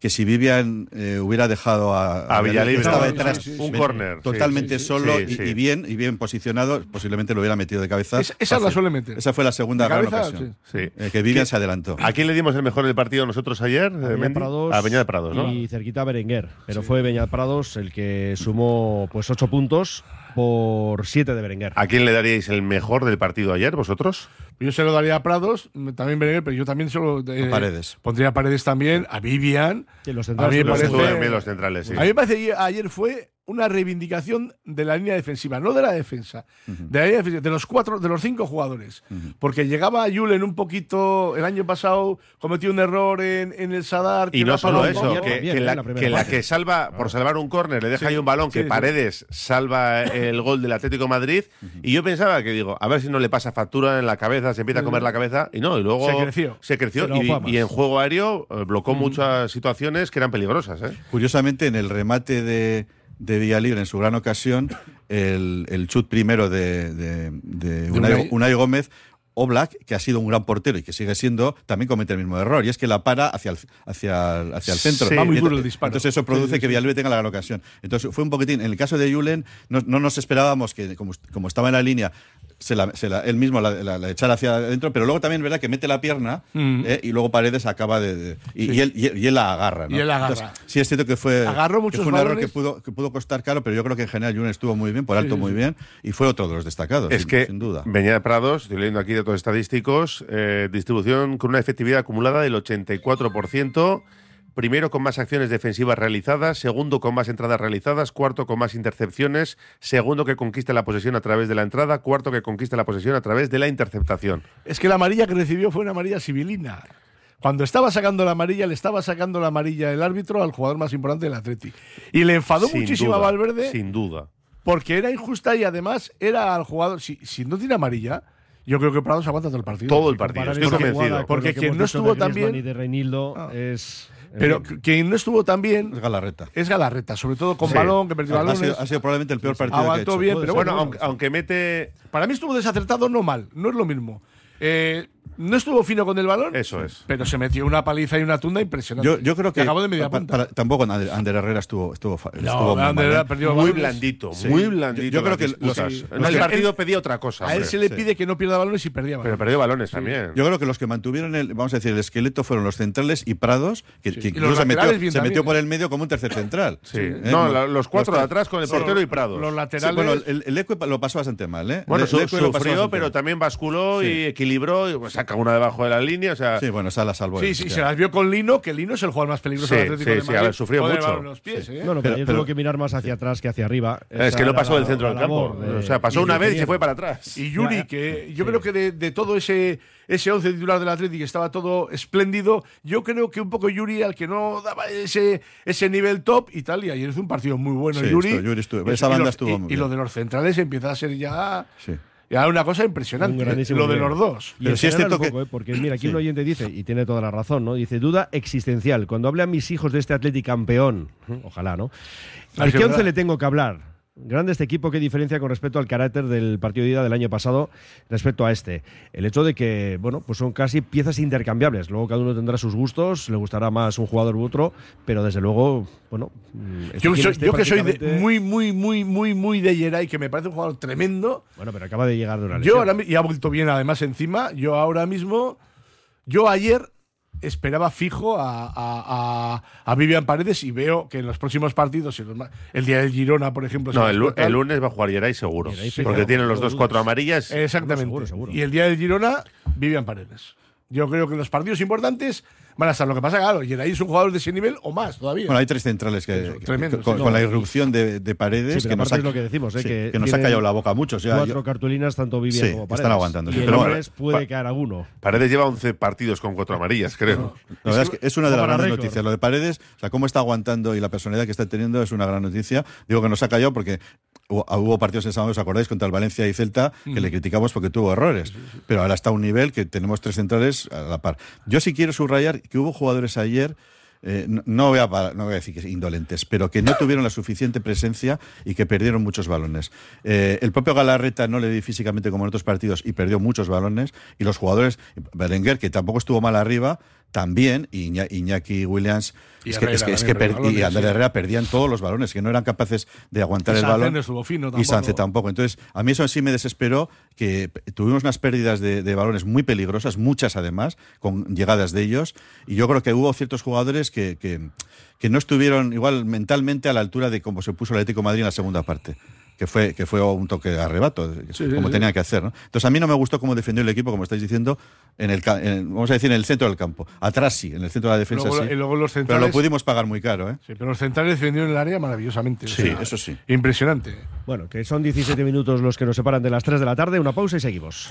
que si Vivian eh, hubiera dejado a, a, Villalibre estaba detrás un córner totalmente solo y, bien y bien posicionado posiblemente lo hubiera metido de cabeza. Esa la suele meter. Esa fue la segunda gran ocasión. eh, que Vivian se adelantó. ¿a quién le dimos el mejor del partido nosotros ayer? a Prados, a Beñat Prados ¿no? y cerquita a Berenguer. Pero fue Beñat Prados el que sumó pues ocho puntos por siete de Berenguer. ¿a quién le daríais el mejor del partido ayer vosotros? Yo se lo daría a Prados, también Berenguer, pero yo también se lo. Eh, Paredes. Pondría a Paredes también, a Vivian. los centrales. A mí me parece. Los centrales, sí. A mí me parece ayer fue una reivindicación de la línea defensiva, no de la defensa, de la línea defensiva, de los cuatro, de los cinco jugadores. Porque llegaba Julen un poquito, el año pasado cometió un error en, el Sadar. Y no solo eso, que, la, que, salva, por salvar un córner, le deja ahí un balón, que Paredes salva el gol del Atlético Madrid. Y yo pensaba que digo, a ver si no le pasa factura en la cabeza, se empieza a comer la cabeza. Y no, y luego se creció. Se creció y, en juego aéreo eh, bloqueó muchas situaciones que eran peligrosas. ¿eh? Curiosamente, en el remate de de Libre en su gran ocasión, el, el chut primero de, de, de Unai, Gómez Oblak, que ha sido un gran portero y que sigue siendo, también comete el mismo error. Y es que la para hacia el, hacia hacia el centro. Va muy duro el disparo. Entonces eso produce que Villalibre tenga la gran ocasión. Entonces fue un poquitín. En el caso de Julen, no, no nos esperábamos que, como, como, estaba en la línea, se la, se la, él mismo la, echara hacia adentro, pero luego también verdad que mete la pierna mm. eh, y luego Paredes acaba de. y, él, y, él, la agarra. ¿no? Y él la agarra. sí, es cierto que fue, Agarró muchos fue un error que pudo, que pudo costar caro, pero yo creo que en general Julen estuvo muy bien, por alto muy bien, y fue otro de los destacados. Es sin, que sin duda. venía de Prados, estoy leyendo aquí datos estadísticos, eh, distribución con una efectividad acumulada del 84% primero con más acciones defensivas realizadas, segundo con más entradas realizadas, cuarto con más intercepciones, segundo que conquista la posesión a través de la entrada, cuarto que conquista la posesión a través de la interceptación. Es que la amarilla que recibió fue una amarilla civilina. Cuando estaba sacando la amarilla, le estaba sacando la amarilla el árbitro al jugador más importante del Atleti. Y le enfadó muchísimo a Valverde. Sin duda. Porque era injusta y además era al jugador. Si, si no tiene amarilla, yo creo que Prados aguanta todo el partido. Todo el partido, estoy convencido. Porque quien no estuvo tan bien. Y de Reinildo ah. es pero quien no estuvo tan bien. Es Galarreta. Es Galarreta, sobre todo con balón, que perdió balones. Ha sido, probablemente el peor partido. Aguantó que ha bien, pero bueno, aunque, mete. Para mí estuvo desacertado, no mal, no es lo mismo. Eh, no estuvo fino con el balón. Eso es. Pero se metió una paliza y una tunda impresionante. Yo, yo creo que. acabó de media punta. tampoco Ander Herrera estuvo. estuvo, no, Ander Herrera perdió Muy blandito, muy blandito. Yo, creo que los, en el partido pedía otra cosa. A él se le pide que no pierda balones y perdía balones. Pero perdió balones también. Yo creo que los que mantuvieron el, vamos a decir, el esqueleto fueron los centrales y Prados, que, incluso se metió, se metió por el medio como un tercer central. Sí. ¿Eh? No, los cuatro de atrás con el portero y Prados. Los laterales. bueno, el, Eco lo pasó bastante mal, ¿eh? Bueno, sufrió, pero también basculó y equilibró y saca una debajo de la línea. O sea, sí, bueno, esa la salvó. Sí, sí, se las vio con Lino, que Lino es el jugador más peligroso del Atlético sí, de Madrid. Sí, sufrió mucho. Los pies, ¿eh? No, no, pero, tuvo que mirar más hacia atrás que hacia arriba. Es que no pasó del centro del campo. o sea, pasó una vez y se fue para atrás. Y Yuri, que yo creo que de, todo ese ese once titular del Atlético estaba todo espléndido. Yo creo que un poco Yuri, al que no daba ese, ese nivel top y tal, y ayer hizo un partido muy bueno. Yuri, Yuri estuvo, esa banda estuvo muy y, y lo de los centrales empieza a ser ya. Sí. Ya una cosa impresionante, lo de los dos. Pero sí es cierto que... ¿eh? porque mira, aquí un oyente dice, y tiene toda la razón, ¿no? Dice, duda existencial. Cuando hable a mis hijos de este Atlético campeón, ojalá, ¿no? ¿A qué once le tengo que hablar? Grande este equipo, qué diferencia con respecto al carácter del partido de ida del año pasado respecto a este. El hecho de que, bueno, pues son casi piezas intercambiables. Luego cada uno tendrá sus gustos, le gustará más un jugador u otro, pero desde luego, bueno. Mm, yo, que soy muy, muy, muy, muy, muy de Geray, que me parece un jugador tremendo. Bueno, pero acaba de llegar de una lesión. Yo ahora, y ha vuelto bien además encima. Yo ahora mismo, yo ayer esperaba fijo a, a, Vivian Paredes y veo que en los próximos partidos, el día del Girona, por ejemplo. No, el, lunes va a jugar Geray seguro. porque tienen los dos cuatro amarillas. Exactamente. Y el día del Girona, Vivian Paredes. Yo creo que en los partidos importantes van a estar. Lo que pasa, claro, y ahí son jugadores de ese nivel o más todavía. Bueno, hay tres centrales que, con, la irrupción de, Paredes, que, nos ha, lo que, decimos, ¿eh? que, nos ha callado la boca mucho. cuatro cartulinas, tanto Vivian como Paredes. están aguantando. Y pero bueno, puede caer alguno. Paredes lleva 11 partidos con cuatro amarillas, creo. La verdad es que es una de las grandes noticias. Lo de Paredes, o sea, cómo está aguantando y la personalidad que está teniendo es una gran noticia. Digo que nos ha callado porque hubo partidos en sábado, ¿os acordáis? Contra el Valencia y Celta, que le criticamos porque tuvo errores. Pero ahora está a un nivel que tenemos tres centrales a la par. Yo sí quiero subrayar que hubo jugadores ayer. Eh, no, voy a, no, voy a, decir que indolentes, pero que no tuvieron la suficiente presencia y que perdieron muchos balones. Eh, el propio Galarreta no le di físicamente como en otros partidos y perdió muchos balones. Y los jugadores, Berenguer, que tampoco estuvo mal arriba, también, y Iñaki Williams y es que, es que, y Andrés Herrera perdían todos los balones, que no eran capaces de aguantar el balón. y Sánchez tampoco. Entonces, a mí eso sí me desesperó, que tuvimos unas pérdidas de, balones muy peligrosas, muchas además, con llegadas de ellos, y yo creo que hubo ciertos jugadores que, que, que no estuvieron igual mentalmente a la altura de cómo se puso el Atlético de Madrid en la segunda parte que fue, que fue un toque de arrebato, como tenía que hacer. ¿no? Entonces a mí no me gustó cómo defendió el equipo, como estáis diciendo, en el, vamos a decir, en el centro del campo. Atrás sí, en el centro de la defensa sí. pero lo pudimos pagar muy caro. ¿eh? Sí, pero los centrales defendieron el área maravillosamente. Sí, eso sí. Impresionante. Bueno, que son 17 minutos los que nos separan de las 3 de la tarde. Una pausa y seguimos.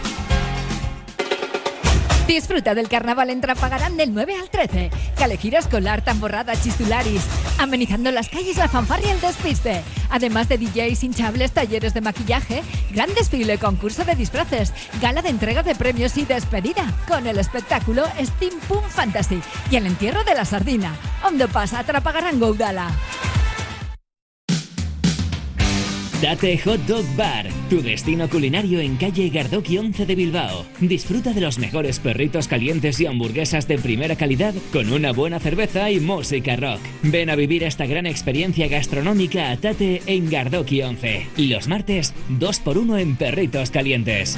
Disfruta del carnaval en Trapagarán del 9 al 13. Calegiras, colar, tamborrada, chistularis. Amenizando las calles la fanfarria y el despiste. Además de DJs, hinchables, talleres de maquillaje, gran desfile, concurso de disfraces, gala de entrega de premios y despedida. Con el espectáculo Steam Pum Fantasy y el entierro de la sardina. Ondo pasa Trapagarán Goudala. Date Hot Dog Bar, tu destino culinario en calle Gardoki 11 de Bilbao. Disfruta de los mejores perritos calientes y hamburguesas de primera calidad con una buena cerveza y música rock. Ven a vivir esta gran experiencia gastronómica a Tate en Gardoki 11. Los martes, 2x1 en perritos calientes.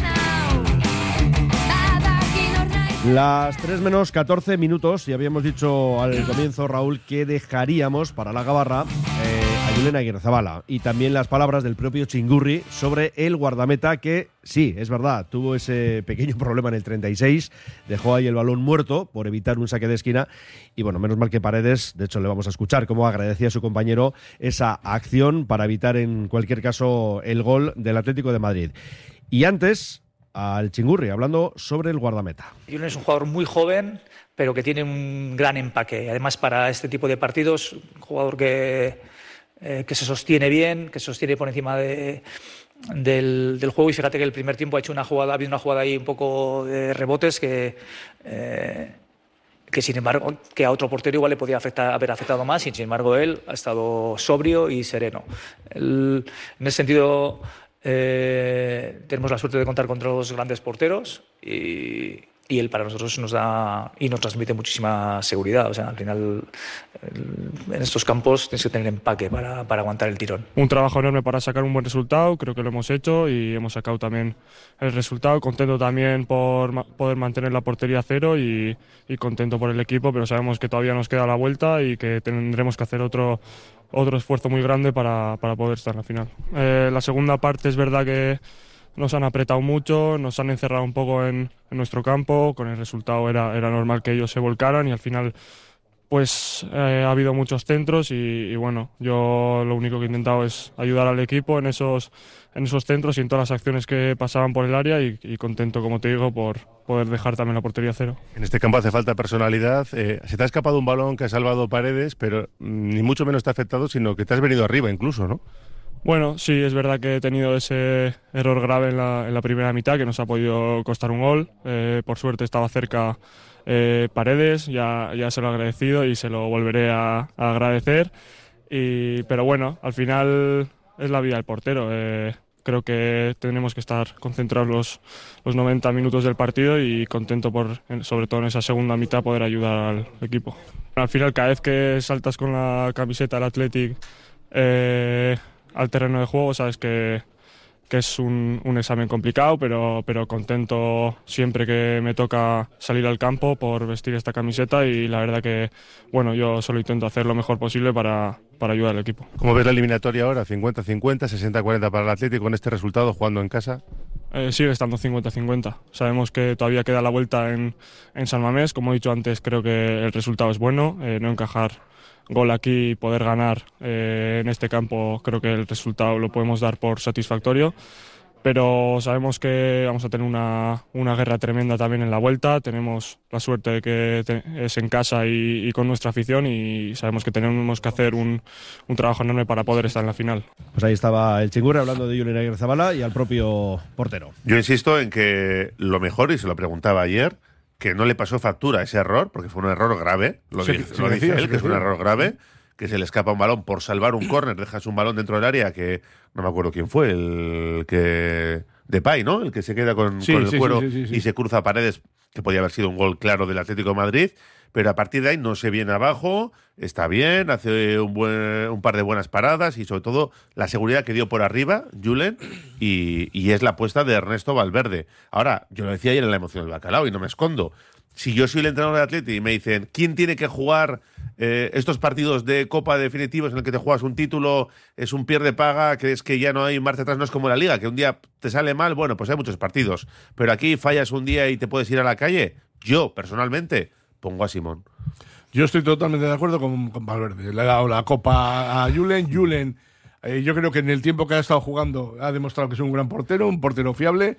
Las 3 menos 14 minutos y habíamos dicho al comienzo, Raúl, que dejaríamos para la gabarra eh, a Aguirrezabala y también las palabras del propio Chingurri sobre el guardameta que, sí, es verdad, tuvo ese pequeño problema en el 36, dejó ahí el balón muerto por evitar un saque de esquina y bueno, menos mal que Paredes, de hecho le vamos a escuchar cómo agradecía a su compañero esa acción para evitar en cualquier caso el gol del Atlético de Madrid. Y antes, al Chingurri, hablando sobre el guardameta. Julen es un jugador muy joven, pero que tiene un gran empaque. Además, para este tipo de partidos, un jugador que, eh, que se sostiene bien, que se sostiene por encima de, del, del, juego. Y fíjate que el primer tiempo ha hecho una jugada, ha habido una jugada ahí un poco de rebotes que. Eh, que sin embargo, que a otro portero igual le podía afectar, haber afectado más, y sin embargo él ha estado sobrio y sereno. El, en ese sentido, eh, tenemos la suerte de contar con dos grandes porteros y, y él para nosotros nos da y nos transmite muchísima seguridad. O sea, al final en estos campos tienes que tener empaque para, para, aguantar el tirón. Un trabajo enorme para sacar un buen resultado, creo que lo hemos hecho y hemos sacado también el resultado. Contento también por poder mantener la portería cero y, y contento por el equipo, pero sabemos que todavía nos queda la vuelta y que tendremos que hacer otro otro esfuerzo muy grande para, para poder estar en la final. Eh, la segunda parte es verdad que nos han apretado mucho, nos han encerrado un poco en, nuestro campo, con el resultado era, era normal que ellos se volcaran y al final pues eh, ha habido muchos centros y, bueno, yo lo único que he intentado es ayudar al equipo en esos, en esos centros y en todas las acciones que pasaban por el área y, y contento, como te digo, por poder dejar también la portería cero. En este campo hace falta personalidad. Eh, se te ha escapado un balón que ha salvado paredes, pero ni mucho menos te ha afectado, sino que te has venido arriba incluso, ¿no? Bueno, sí, es verdad que he tenido ese error grave en la, primera mitad que nos ha podido costar un gol. Eh, por suerte estaba cerca eh, Paredes, ya, ya se lo he agradecido y se lo volveré a, agradecer. Pero bueno, al final es la vida del portero. Eh, creo que tenemos que estar concentrados los, los 90 minutos del partido y contento por, sobre todo en esa segunda mitad, poder ayudar al equipo. Al final, cada vez que saltas con la camiseta del Athletic, al terreno de juego, sabes que, que es un, un, examen complicado, pero, pero contento siempre que me toca salir al campo por vestir esta camiseta y la verdad que, bueno, yo solo intento hacer lo mejor posible para, para ayudar al equipo. ¿Cómo ves la eliminatoria ahora? ¿50-50, 60-40 para el Atlético con este resultado jugando en casa? Eh, sigue estando 50-50. Sabemos que todavía queda la vuelta en, en San Mamés. Como he dicho antes, creo que el resultado es bueno. Eh, no encajar gol aquí y poder ganar eh, en este campo, creo que el resultado lo podemos dar por satisfactorio. Pero sabemos que vamos a tener una, una guerra tremenda también en la vuelta. Tenemos la suerte de que te, es en casa y, y, con nuestra afición y sabemos que tenemos que hacer un, un, trabajo enorme para poder estar en la final. Pues ahí estaba el Chingurri hablando de Julián Aguirre Zabala y al propio portero. Yo insisto en que lo mejor, y se lo preguntaba ayer, que no le pasó factura ese error, porque fue un error grave, lo, sí, dice, sí, lo dice sí, él, que es un error grave, que se le escapa un balón por salvar un córner, dejas un balón dentro del área que no me acuerdo quién fue, el que de Pay, ¿no? El que se queda con, con el cuero y se cruza paredes, que podía haber sido un gol claro del Atlético de Madrid, pero a partir de ahí no se viene abajo, está bien, hace un, buen, un par de buenas paradas y sobre todo la seguridad que dio por arriba Julen y, es la apuesta de Ernesto Valverde. Ahora, yo lo decía ayer en la emoción del bacalao y no me escondo. Si yo soy el entrenador de Atleti y me dicen quién tiene que jugar eh, estos partidos de Copa definitivos en el que te juegas un título, es un pierde paga, que es que ya no hay marcha atrás, no es como la liga, que un día te sale mal, bueno, pues hay muchos partidos. Pero aquí fallas un día y te puedes ir a la calle. Yo, personalmente, pongo a Simón. Yo estoy totalmente de acuerdo con, Valverde. Le ha dado la copa a Julen. Julen, eh, yo creo que en el tiempo que ha estado jugando ha demostrado que es un gran portero, un portero fiable.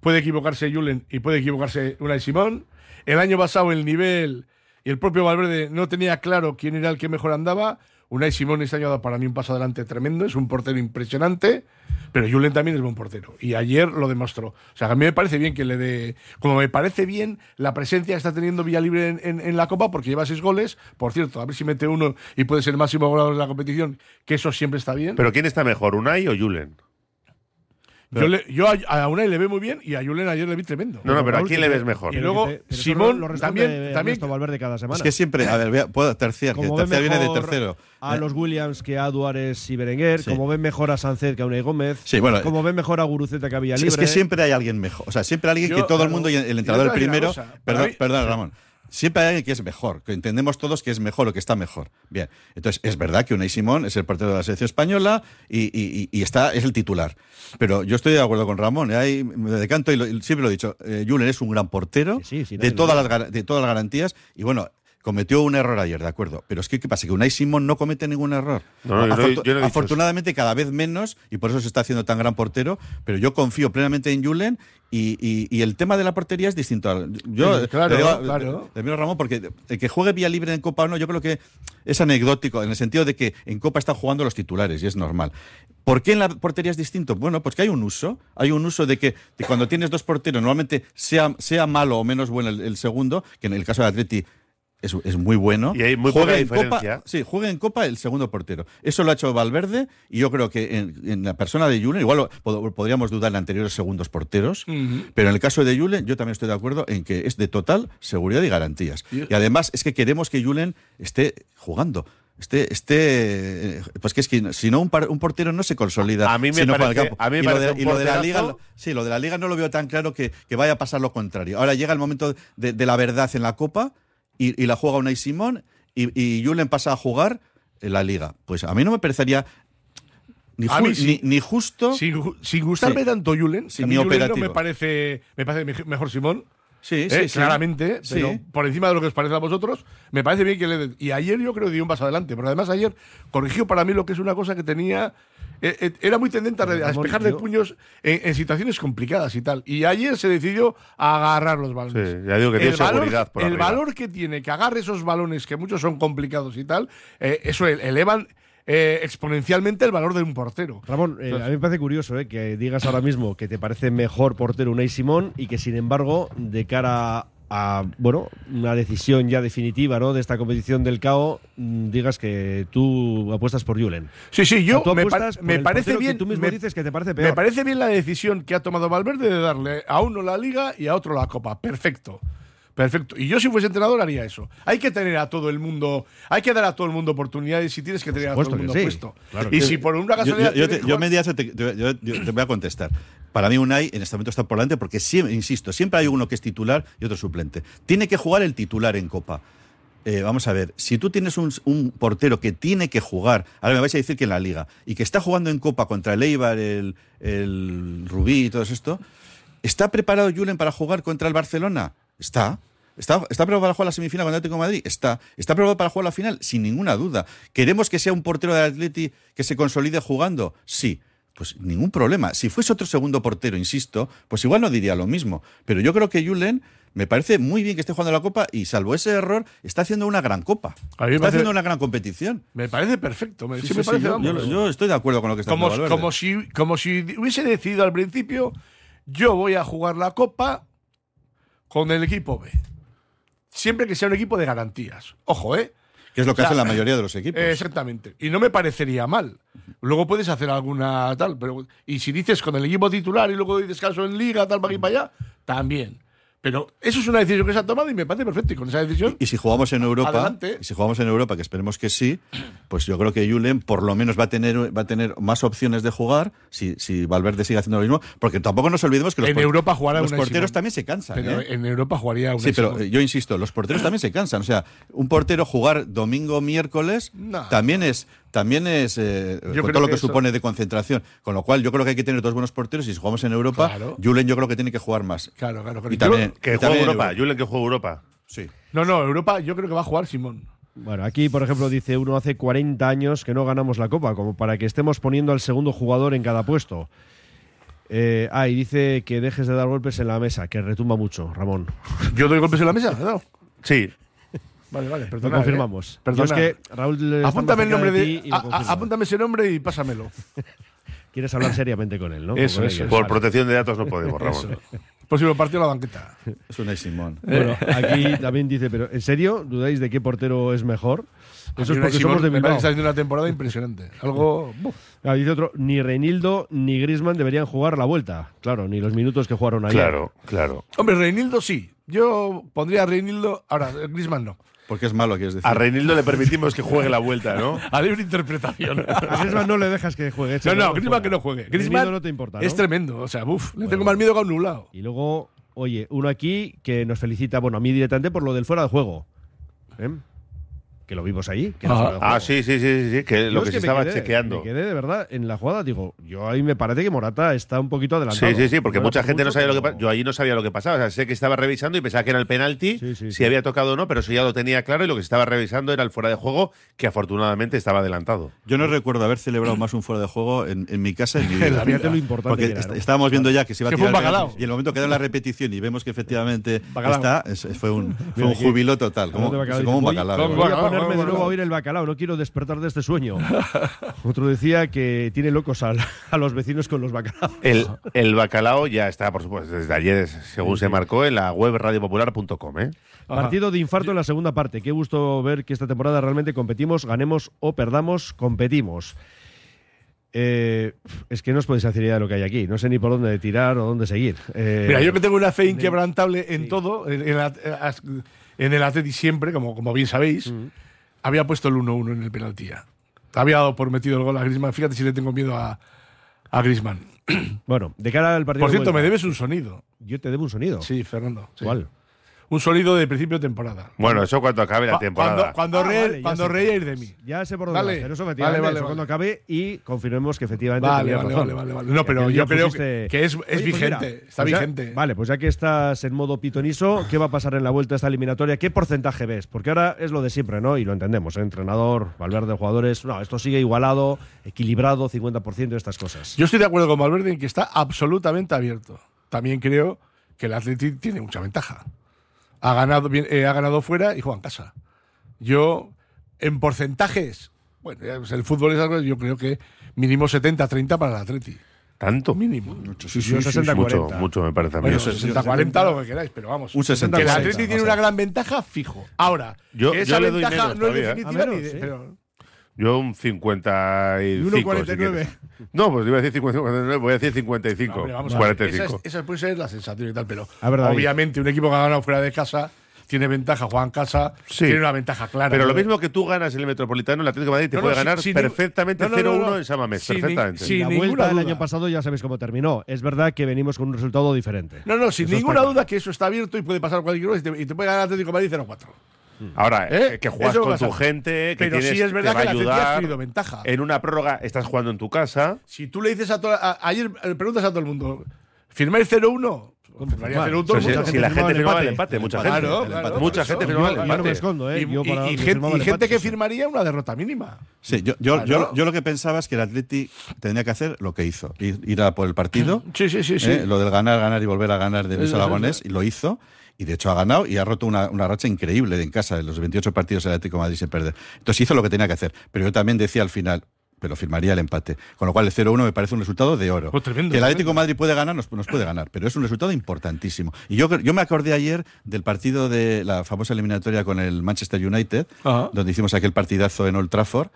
Puede equivocarse Julen y puede equivocarse Unai Simón. El año pasado el nivel y el propio Valverde no tenía claro quién era el que mejor andaba. Unai Simón este año ha para mí un paso adelante tremendo, es un portero impresionante, pero Julen también es buen portero. Y ayer lo demostró. O sea, a mí me parece bien que le dé. Como me parece bien la presencia que está teniendo Villalibre en, en, en la Copa, porque lleva seis goles. Por cierto, a ver si mete uno y puede ser el máximo goleador de la competición, que eso siempre está bien. ¿Pero quién está mejor, Unai o Julen? Yo, le, yo a, a, Unai le ve muy bien y a Julen ayer le vi tremendo. No, no, pero ¿a quién le ves mejor? Y luego Simón lo también, también Valverde cada semana. Es que siempre, a ver, puedo terciar, que tercer viene de tercero. A los Williams que a Duárez y Berenguer, sí. como ven mejor a Sánchez que a Unai Gómez, sí, bueno, como ven mejor a Guruceta que a Villalibre. Es que siempre hay alguien mejor, o sea, siempre hay alguien yo, que todo el mundo y el entrenador el primero, cosa, perdón, mí, perdón, Ramón siempre hay alguien que es mejor, que entendemos todos que es mejor o que está mejor. Bien, entonces es verdad que Unai Simón es el portero de la selección española y, está, es el titular. Pero yo estoy de acuerdo con Ramón, ¿eh? Ahí me decanto y, siempre lo he dicho, eh, Julen es un gran portero de, todas las, de todas las garantías y bueno, cometió un error ayer, de acuerdo. Pero es que, ¿qué pasa? Que Unai Simón no comete ningún error. afortunadamente, cada vez menos, y por eso se está haciendo tan gran portero. Pero yo confío plenamente en Julen y, el tema de la portería es distinto. Yo, claro, claro. Ramón, porque el que juegue vía libre en Copa o no, yo creo que es anecdótico, en el sentido de que en Copa están jugando los titulares y es normal. ¿Por qué en la portería es distinto? Bueno, pues que hay un uso. Hay un uso de que cuando tienes dos porteros, normalmente sea, sea malo o menos bueno el, el segundo, que en el caso de Atleti es, muy bueno. Y hay muy juega en Copa, sí, juega en Copa el segundo portero. Eso lo ha hecho Valverde y yo creo que en, la persona de Julen, igual podríamos dudar en anteriores segundos porteros, pero en el caso de Julen yo también estoy de acuerdo en que es de total seguridad y garantías. Y, además es que queremos que Julen esté jugando. Este, este, pues que es que si no un, portero no se consolida. A mí me parece, A mí y, lo de, la liga, sí, lo de la liga no lo veo tan claro que, vaya a pasar lo contrario. Ahora llega el momento de, de la verdad en la Copa y, la juega Unai Simón y, y Julen pasa a jugar en la liga. Pues a mí no me parecería ni, ni, justo. Sin, gustarme tanto Julen, ni operativo. me parece, me parece mejor Simón. Sí, eh, sí, claramente, pero por encima de lo que os parece a vosotros, me parece bien que le Y ayer yo creo que dio un paso adelante, porque además ayer corrigió para mí lo que es una cosa que tenía. Eh, eh, era muy tendente a, despejar de puños en, situaciones complicadas y tal. Y ayer se decidió a agarrar los balones. Sí, ya digo que tiene seguridad El valor que tiene que agarre esos balones, que muchos son complicados y tal, eso elevan eh, exponencialmente el valor de un portero. Ramón, eh, a mí me parece curioso eh, que digas ahora mismo que te parece mejor portero Unai Simón y que sin embargo, de cara a bueno, una decisión ya definitiva ¿no? de esta competición del CAO, mm, digas que tú apuestas por Julen. Sí, sí, yo me, me parece bien. tú mismo dices que te parece peor. Me parece bien la decisión que ha tomado Valverde de darle a uno la liga y a otro la copa. Perfecto. Perfecto. Y yo si fuese entrenador haría eso. Hay que tener a todo el mundo, hay que dar a todo el mundo oportunidades y tienes que tener a todo el mundo puesto. Y si por una casualidad... Yo, te, voy a contestar. Para mí Unai en este momento está por delante porque, siempre, insisto, siempre hay uno que es titular y otro suplente. Tiene que jugar el titular en Copa. Eh, vamos a ver, si tú tienes un, portero que tiene que jugar, ahora me vais a decir que en la liga, y que está jugando en Copa contra el Eibar, el, el Rubí y todo esto, ¿está preparado Julen para jugar contra el Barcelona? Está. ¿Está, ¿Está preparado para jugar la semifinal con Atlético de Madrid? Está. ¿Está preparado para jugar la final? Sin ninguna duda. ¿Queremos que sea un portero del Atleti que se consolide jugando? Sí. Pues ningún problema. Si fuese otro segundo portero, insisto, pues igual no diría lo mismo. Pero yo creo que Julen me parece muy bien que esté jugando la Copa y salvo ese error, está haciendo una gran Copa. Está haciendo una gran competición. Me parece perfecto. yo, estoy de acuerdo con lo que está como, como si Como si hubiese decidido al principio, yo voy a jugar la Copa con el equipo B siempre que sea un equipo de garantías. Ojo, ¿eh? Que es lo que hacen la mayoría de los equipos. Exactamente. Y no me parecería mal. Luego puedes hacer alguna tal, pero. Y si dices con el equipo titular y luego dices caso en liga, tal, para aquí para allá, también. Pero eso es una decisión que se ha tomado y me parece perfecto. Y con esa decisión. Y, si jugamos en Europa, si jugamos en Europa, que esperemos que sí, pues yo creo que Julen por lo menos va a tener, va a tener más opciones de jugar si, si Valverde sigue haciendo lo mismo. Porque tampoco nos olvidemos que los, en Europa los porteros también se cansan. Pero ¿eh? en Europa jugaría un Sí, pero yo insisto, los porteros también se cansan. O sea, un portero jugar domingo, miércoles, también es también es eh, con todo lo que, supone de concentración. Con lo cual, yo creo que hay que tener dos buenos porteros y si jugamos en Europa, Julen yo creo que tiene que jugar más. Claro, claro. Y también, que juegue Europa. Julen que juegue Europa. Sí. No, no, Europa yo creo que va a jugar Simón. Bueno, aquí, por ejemplo, dice uno hace 40 años que no ganamos la Copa, como para que estemos poniendo al segundo jugador en cada puesto. Eh, ah, y dice que dejes de dar golpes en la mesa, que retumba mucho, Ramón. ¿Yo doy golpes en la mesa? No. Sí. Vale, vale, perdona. Lo confirmamos. ¿eh? Perdona. es que Raúl apúntame el nombre de, apúntame ese nombre y pásamelo. Quieres hablar seriamente con él, ¿no? Eso, eso. Por protección de datos no podemos, Ramón. Próximo partido la banqueta. Es un Simón. Bueno, aquí también dice, pero ¿en serio dudáis de qué portero es mejor? Eso es porque somos de Bilbao. Está haciendo una temporada impresionante. Algo. Ah, dice otro, ni Reinildo ni Grisman deberían jugar la vuelta. Claro, ni los minutos que jugaron ayer. Claro, claro. Hombre, Reinildo sí. Yo pondría a Reinildo. Ahora, Grisman no. Porque es malo, quieres decir. A Reinildo le permitimos que juegue la vuelta, ¿no? A una interpretación. A Griezmann no le dejas que juegue. No, no, Griezmann que no juegue. Griezmann no te importa, es tremendo. O sea, uff, le tengo más miedo que a un nublado. Y luego oye, uno aquí que nos felicita, bueno, a mí directamente por lo del fuera de juego. ¿Eh? Que lo vimos ahí. ah, sí, sí, sí, sí, que lo que, se estaba chequeando. Me quedé de verdad en la jugada, digo, yo ahí me parece que Morata está un poquito adelantado. Sí, sí, sí, porque mucha gente no sabía lo que Yo ahí no sabía lo que pasaba. O sea, sé que estaba revisando y pensaba que era el penalti, si había tocado o no, pero eso ya lo tenía claro y lo que se estaba revisando era el fuera de juego, que afortunadamente estaba adelantado. Yo no recuerdo haber celebrado más un fuera de juego en, mi casa en mi vida. lo importante porque estábamos viendo ya que se iba a tirar. y en el momento que da la repetición y vemos que efectivamente está, fue un, fue un jubilo total, como, como un bacalao. De nuevo a oír el no quiero despertar de este sueño. Otro decía que tiene locos a, los vecinos con los bacalaos. El, el, bacalao ya está, por supuesto, desde ayer, según se marcó, en la web radiopopular.com. ¿eh? Partido de infarto en la segunda parte. Qué gusto ver que esta temporada realmente competimos, ganemos o perdamos, competimos. Eh, es que no os podéis hacer idea de lo que hay aquí. No sé ni por dónde tirar o dónde seguir. Eh, Mira, yo que tengo una fe inquebrantable en todo, en, en, el Atleti siempre, como, como bien sabéis. Mm había puesto el 1-1 en el penalti Había dado por metido el gol a Grisman. Fíjate si le tengo miedo a, a Grisman. Bueno, de cara al partido. Por cierto, me debes un sonido. Yo te debo un sonido. Sí, Fernando. ¿Cuál? Un sonido de principio de temporada. Bueno, eso cuando acabe la temporada. Cuando, cuando, ah, cuando reíais de mí. Ya sé por dónde vale. Pero eso efectivamente vale, vale, cuando acabe y confirmemos que efectivamente vale, vale, Vale, vale, vale. No, pero yo creo que, es, es pues vigente. está pues vigente. vale, pues ya que estás en modo pitoniso, ¿qué va a pasar en la vuelta a esta eliminatoria? ¿Qué porcentaje ves? Porque ahora es lo de siempre, ¿no? Y lo entendemos, ¿eh? entrenador, Valverde, jugadores. No, esto sigue igualado, equilibrado, 50% de estas cosas. Yo estoy de acuerdo con Valverde en que está absolutamente abierto. También creo que el Atlético tiene mucha ventaja ha ganado, eh, ha ganado fuera y juega en casa. Yo, en porcentajes, bueno, el fútbol es algo, yo creo que mínimo 70-30 para el Atleti. ¿Tanto? Mínimo. Mucho, sí, sí, 60, mucho, mucho, me parece a mí. Bueno, 60-40 lo que queráis, pero vamos. Un 60, que el Atleti tiene una gran ventaja, fijo. Ahora, yo, esa yo ventaja no es definitiva ni de, pero, yo un 55. 1,49. no, pues iba a decir 59, voy a decir 55. vamos 45. Esa, esa, puede ser la sensación y tal, pero obviamente un equipo que ha ganado fuera de casa tiene ventaja, Juan Casa tiene una ventaja clara. Pero lo mismo que tú ganas en el Metropolitano, el Atlético de Madrid te puede ganar perfectamente 0-1 en Samamés, perfectamente. Sin la vuelta del año pasado ya sabéis cómo terminó. Es verdad que venimos con un resultado diferente. No, no, sin ninguna duda que eso está abierto y puede pasar cualquier cosa y te, y te puede ganar el Atlético de Madrid 0-4. Ahora, ¿Eh? que juegas con tu gente, que Pero tienes, sí es verdad que, que ayudar. tenido ventaja. En una prórroga estás jugando en tu casa. Si tú le dices a toda. Ayer preguntas a todo el mundo, ¿firmáis 0-1? si, la gente firmaba el empate, mucha gente. mucha gente firmaba el empate. ¿eh? Y, gente, que firmaría una derrota mínima. Sí, yo, yo, yo, lo que pensaba es que el Atleti tenía que hacer lo que hizo: ir, a por el partido. Sí, sí, sí. sí. ¿eh? Lo del ganar, ganar y volver a ganar de Luis Aragonés, y lo hizo. Y de hecho ha ganado y ha roto una, una racha increíble en casa. De los 28 partidos el Atlético de Madrid sin perder. Entonces hizo lo que tenía que hacer. Pero yo también decía al final, pero firmaría el empate. Con lo cual el 0-1 me parece un resultado de oro. Pues que el Atlético Madrid puede ganar, nos, puede ganar, pero es un resultado importantísimo. Y yo, yo me acordé ayer del partido de la famosa eliminatoria con el Manchester United, donde hicimos aquel partidazo en Old Trafford,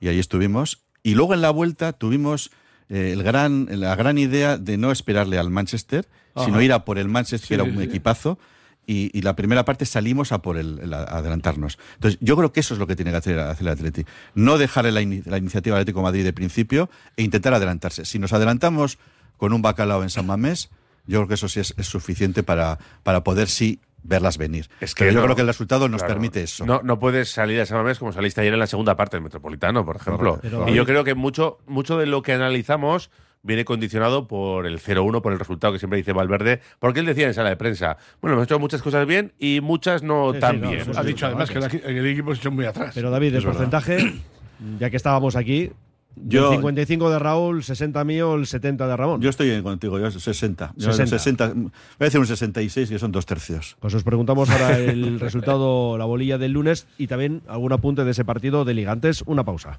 y ahí estuvimos. Y luego en la vuelta tuvimos eh, el gran, la gran idea de no esperarle al Manchester, sino ir a por el Manchester, que era un equipazo y, la primera parte salimos a por el, adelantarnos. Entonces, yo creo que eso es lo que tiene que hacer, hacer el Atleti. No dejar la, la iniciativa Atlético Madrid de principio e intentar adelantarse. Si nos adelantamos con un bacalao en San Mamés, yo creo que eso sí es, suficiente para, para poder sí verlas venir. Es que yo creo que el resultado nos permite eso. No, no puedes salir a San Mamés como saliste ayer en la segunda parte del Metropolitano, por ejemplo. y yo creo que mucho, mucho de lo que analizamos viene condicionado por el 0-1, por el resultado que siempre dice Valverde, porque él decía en sala de prensa, bueno, hemos hecho muchas cosas bien y muchas no tan bien. ha dicho además que el equipo se echó muy atrás. Pero David, el porcentaje, ya que estábamos aquí, yo, el 55 de Raúl, 60 mío, el 70 de Ramón. Yo estoy contigo, yo 60. 60. voy a decir un 66, que son dos tercios. Pues os preguntamos ahora el resultado, la bolilla del lunes y también algún apunte de ese partido de Ligantes. Una pausa.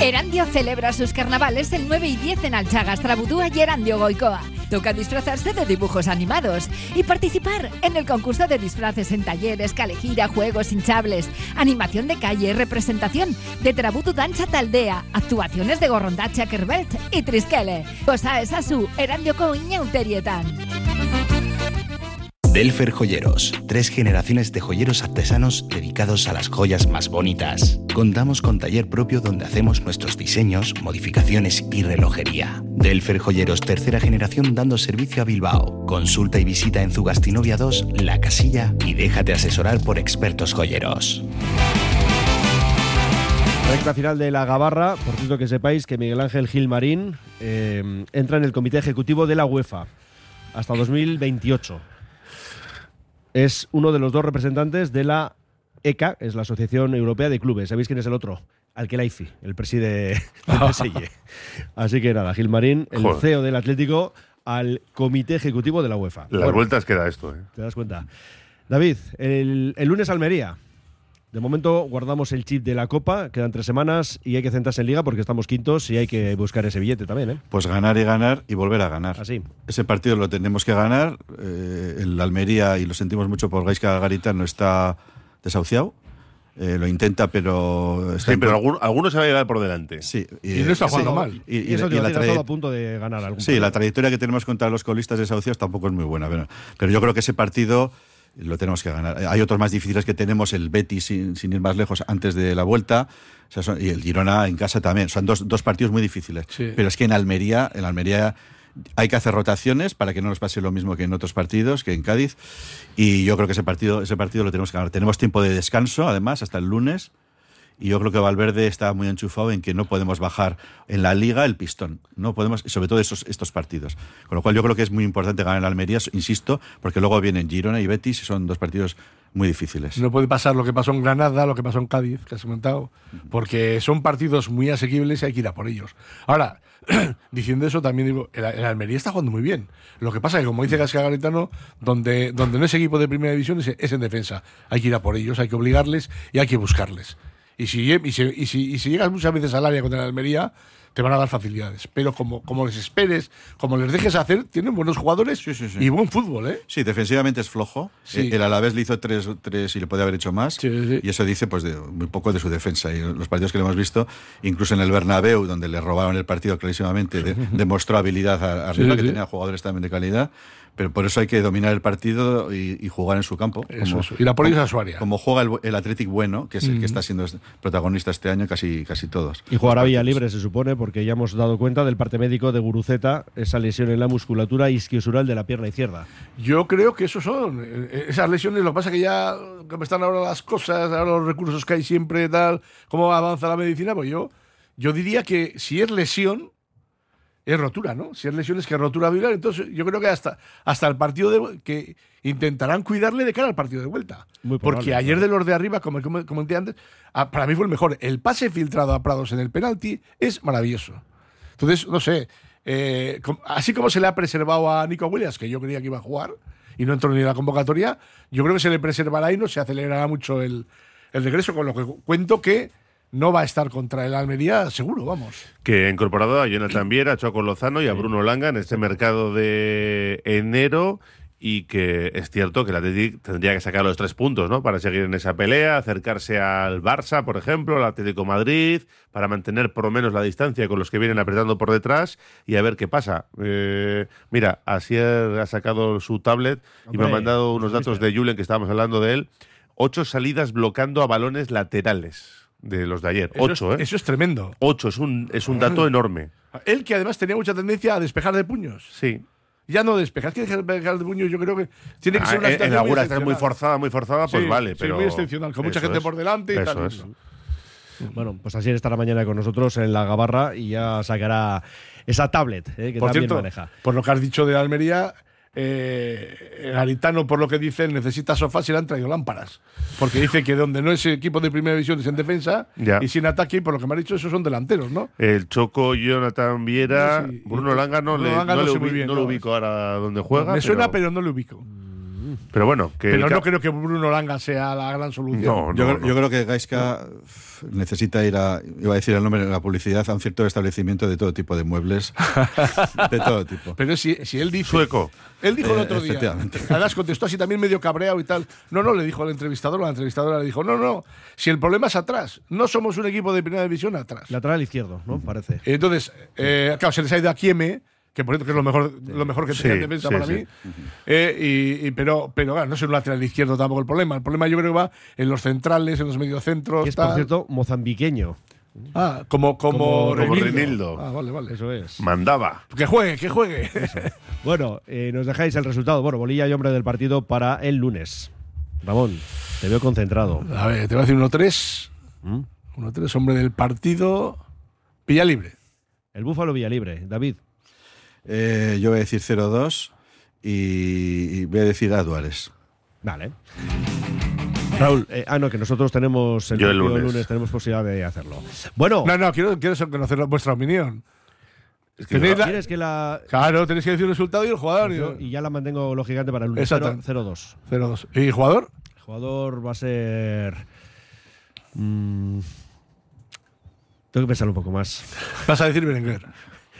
Erandio celebra sus carnavales el 9 y 10 en Alchagas, Trabudúa y Erandio Goicoa. Toca disfrazarse de dibujos animados y participar en el concurso de disfraces en talleres, calejira, juegos hinchables, animación de calle, representación de Trabutu Dancha Taldea, actuaciones de Gorrondacha Kerbelt y Trisquele. Cosa es a su Erandio Coiña Uterietan. Delfer Joyeros, tres generaciones de joyeros artesanos dedicados a las joyas más bonitas. Contamos con taller propio donde hacemos nuestros diseños, modificaciones y relojería. Delfer Joyeros, tercera generación dando servicio a Bilbao. Consulta y visita en Zugastinovia 2, La Casilla y déjate asesorar por expertos joyeros. Recta final de la Gabarra, por cierto que sepáis que Miguel Ángel Gilmarín eh, entra en el comité ejecutivo de la UEFA hasta 2028 es uno de los dos representantes de la ECA, es la Asociación Europea de Clubes. ¿Sabéis quién es el otro? Alquelaifi, el preside del PSG. Así que nada, Gilmarín, el CEO del Atlético, al comité ejecutivo de la UEFA. Las vueltas que da esto, ¿eh? Te das cuenta. David, el, el lunes Almería. De momento guardamos el chip de la Copa, quedan tres semanas y hay que centrarse en Liga porque estamos quintos y hay que buscar ese billete también. ¿eh? Pues ganar y ganar y volver a ganar. Así. Ese partido lo tenemos que ganar. Eh, el Almería, y lo sentimos mucho por Gaisca Garita, no está desahuciado. Eh, lo intenta, pero. sí, pero alguno, se va a llevar por delante. Sí. Y, no está jugando mal. Y, eso la todo a punto de ganar algún Sí, la trayectoria que tenemos contra los colistas desahuciados tampoco es muy buena. pero yo creo que ese partido lo tenemos que ganar. Hay otros más difíciles que tenemos, el Betis sin, ir más lejos antes de la vuelta, y el Girona en casa también. Son dos, dos partidos muy difíciles. Pero es que en Almería, en Almería hay que hacer rotaciones para que no nos pase lo mismo que en otros partidos, que en Cádiz. Y yo creo que ese partido, ese partido lo tenemos que ganar. Tenemos tiempo de descanso, además, hasta el lunes. Y yo creo que Valverde está muy enchufado en que no podemos bajar en la liga el pistón. No podemos, sobre todo esos, estos partidos. Con lo cual yo creo que es muy importante ganar en Almería, insisto, porque luego vienen Girona y Betis y son dos partidos muy difíciles. No puede pasar lo que pasó en Granada, lo que pasó en Cádiz, que has comentado, porque son partidos muy asequibles y hay que ir a por ellos. Ahora, diciendo eso, también digo, el, Almería está jugando muy bien. Lo que pasa es que, como dice Gasca Garitano, donde, donde no es equipo de primera división es, es en defensa. Hay que ir a por ellos, hay que obligarles y hay que buscarles. Y si, y si, y si, y si llegas muchas veces al área contra la Almería, te van a dar facilidades. Pero como, como les esperes, como les dejes hacer, tienen buenos jugadores y buen fútbol, ¿eh? Sí, defensivamente es flojo. El Alavés le hizo tres, tres y le puede haber hecho más. y eso dice pues de, muy poco de su defensa. Y los partidos que le hemos visto, incluso en el Bernabéu, donde le robaron el partido clarísimamente, demostró habilidad arriba, que tenía jugadores también de calidad pero por eso hay que dominar el partido y, jugar en su campo. y la política es su área. Como juega el, el Athletic bueno, que es el que está siendo protagonista este año, casi, casi todos. Y jugará Villa Libre, se supone, porque ya hemos dado cuenta del parte médico de Guruceta, esa lesión en la musculatura isquiosural de la pierna izquierda. Yo creo que esos son. Eh, esas lesiones, lo que pasa es que ya, como están ahora las cosas, ahora los recursos que hay siempre, tal, cómo avanza la medicina, pues yo, yo diría que si es lesión, es rotura, ¿no? Si es lesiones que rotura viral, entonces yo creo que hasta, hasta el partido de que intentarán cuidarle de cara al partido de vuelta. Porque ayer de los de arriba, como comenté antes, para mí fue el mejor. El pase filtrado a Prados en el penalti es maravilloso. Entonces, no sé, eh, así como se le ha preservado a Nico Williams, que yo creía que iba a jugar y no entró ni en la convocatoria, yo creo que se le preservará y no se acelerará mucho el, el regreso, con lo que cuento que no va a estar contra el Almería, seguro, vamos. Que ha incorporado a Jonathan Viera, a Choco Lozano y a Bruno Langa en este mercado de enero y que es cierto que el Atlético tendría que sacar los tres puntos, ¿no? Para seguir en esa pelea, acercarse al Barça, por ejemplo, al Atlético Madrid, para mantener por lo menos la distancia con los que vienen apretando por detrás y a ver qué pasa. Eh, mira, Asier ha sacado su tablet y me ha mandado unos datos de Julen que estábamos hablando de él. Ocho salidas bloqueando a balones laterales de los de ayer. ocho, ¿eh? Eso es tremendo. Ocho, es un, es un dato enorme. Él que además tenía mucha tendencia a despejar de puños. Sí. Ya no despejar, que despejar de puños yo creo que tiene que ser una ah, En la muy forzada, muy forzada, pues vale. pero muy excepcional, con mucha gente por delante y tal. Bueno, pues así estará mañana con nosotros en la Gabarra y ya sacará esa tablet eh, que Por también cierto, maneja. por lo que has dicho de Almería, eh, Garitano, por lo que dice, necesita sofás y le han traído lámparas. Porque dice que donde no es equipo de primera división es en defensa Ya. y sin ataque, y por lo que me ha dicho, esos son delanteros, ¿no? El Choco, Jonathan Viera, Sí, Bruno Langa no, le, Langa no no le sé muy ubi- bien, no lo ubico ahora donde juega. me suena, pero no lo ubico. pero bueno, que Pero el no creo que Bruno Langa sea la gran solución. No, yo, yo creo que Gaiska necesita ir a, iba a decir el nombre de la publicidad, a un cierto establecimiento de todo tipo de muebles. de todo tipo. Pero si, si él dice. Sueco. Él dijo el Eh, otro día. Además contestó así también medio cabreado y tal. No, no, le dijo al entrevistador, la entrevistadora le dijo, no, no, si el problema es atrás, no somos un equipo de primera división atrás. Lateral izquierdo, ¿no? Parece. Entonces, eh, claro, se les ha ido a Kieme, que por cierto que es lo mejor, lo mejor que Sí, tenía en defensa sí, para sí. mí. Eh, y, y- pero, pero claro, no es un lateral izquierdo tampoco el problema. El problema yo creo que va en los centrales, en los mediocentros. Que es, por cierto, mozambiqueño. Ah, como, como. Reinildo. Ah, vale, vale. Eso es. mandaba. Que juegue, que juegue. Bueno, eh, nos dejáis el resultado. Bueno, bolilla y hombre del partido para el lunes. Ramón, te veo concentrado. A ver, te voy a decir 1-3. ¿Mm? 1-3, hombre del partido. Villa libre. El Búfalo Villalibre. David. Eh, yo voy a decir 0-2 y, y voy a decir a Duárez. Vale. Raúl, eh, ah, no, que nosotros tenemos el, Yo el lunes. tenemos posibilidad de hacerlo. Bueno, No, no, quiero, quiero conocer vuestra opinión. Es que Tenéis la- ¿quieres que la. Claro, tenéis que decir el resultado y el jugador. y- Y ya la mantengo lógicamente para el lunes. Exacto. 0-2. 0-2. ¿Y jugador? El jugador va a ser. mm, tengo que pensarlo un poco más. Vas a decir Berenguer.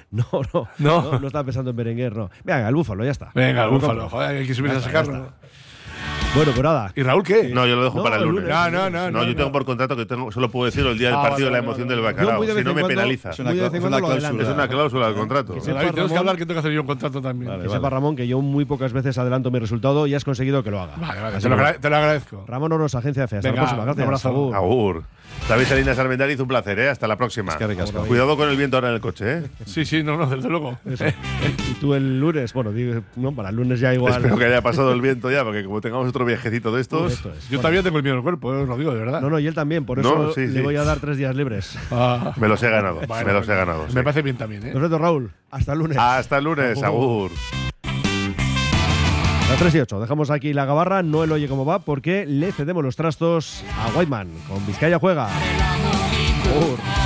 No, no, No. no. No, estaba pensando en Berenguer, no. Venga, el búfalo, ya está. Venga, el Lo búfalo. Joder, hay que subirse a sacarlo. Bueno, pues nada. ¿Y Raúl qué? No, yo lo dejo No, para el lunes. lunes. No, no, no, No, no, yo tengo por contrato que tengo, solo puedo decirlo el día del Ah, partido vale, la emoción vale, del bacalao. Si no me penaliza. Es una, cláusula. Es una cláusula del contrato. Tenemos que hablar que tengo que hacer yo un contrato también. Que sepa Ramón que yo muy pocas veces adelanto mi resultado y has conseguido que lo haga. Vale, vale, te lo, te agradezco. Ramón Oros, Agencia de Fe. Hasta la próxima. Gracias. un abrazo. Agur. David Salinas Armendariz, un placer, ¿eh? Hasta la próxima. que ricasco. Cuidado con el viento ahora en el coche, ¿eh? Sí, sí, no, no, desde luego. Y tú el lunes, bueno, no, para el lunes ya igual. Espero que haya pasado el viento ya, porque como tengamos otro viajecito de estos. Esto es. Yo Bueno, todavía tengo el miedo en el cuerpo, eh, os lo digo de verdad. No, no, y él también, por No, eso sí, le sí. voy a dar tres días libres. Ah, Me los he ganado, me los he ganado. sí. Me parece bien también, ¿eh? Perfecto, Raúl. Hasta el lunes. Hasta el lunes, Agur. Agur. Las 3 y 8. Dejamos aquí la gabarra, no el oye cómo va, porque le cedemos los trastos a Whiteman con Vizcaya Juega. Y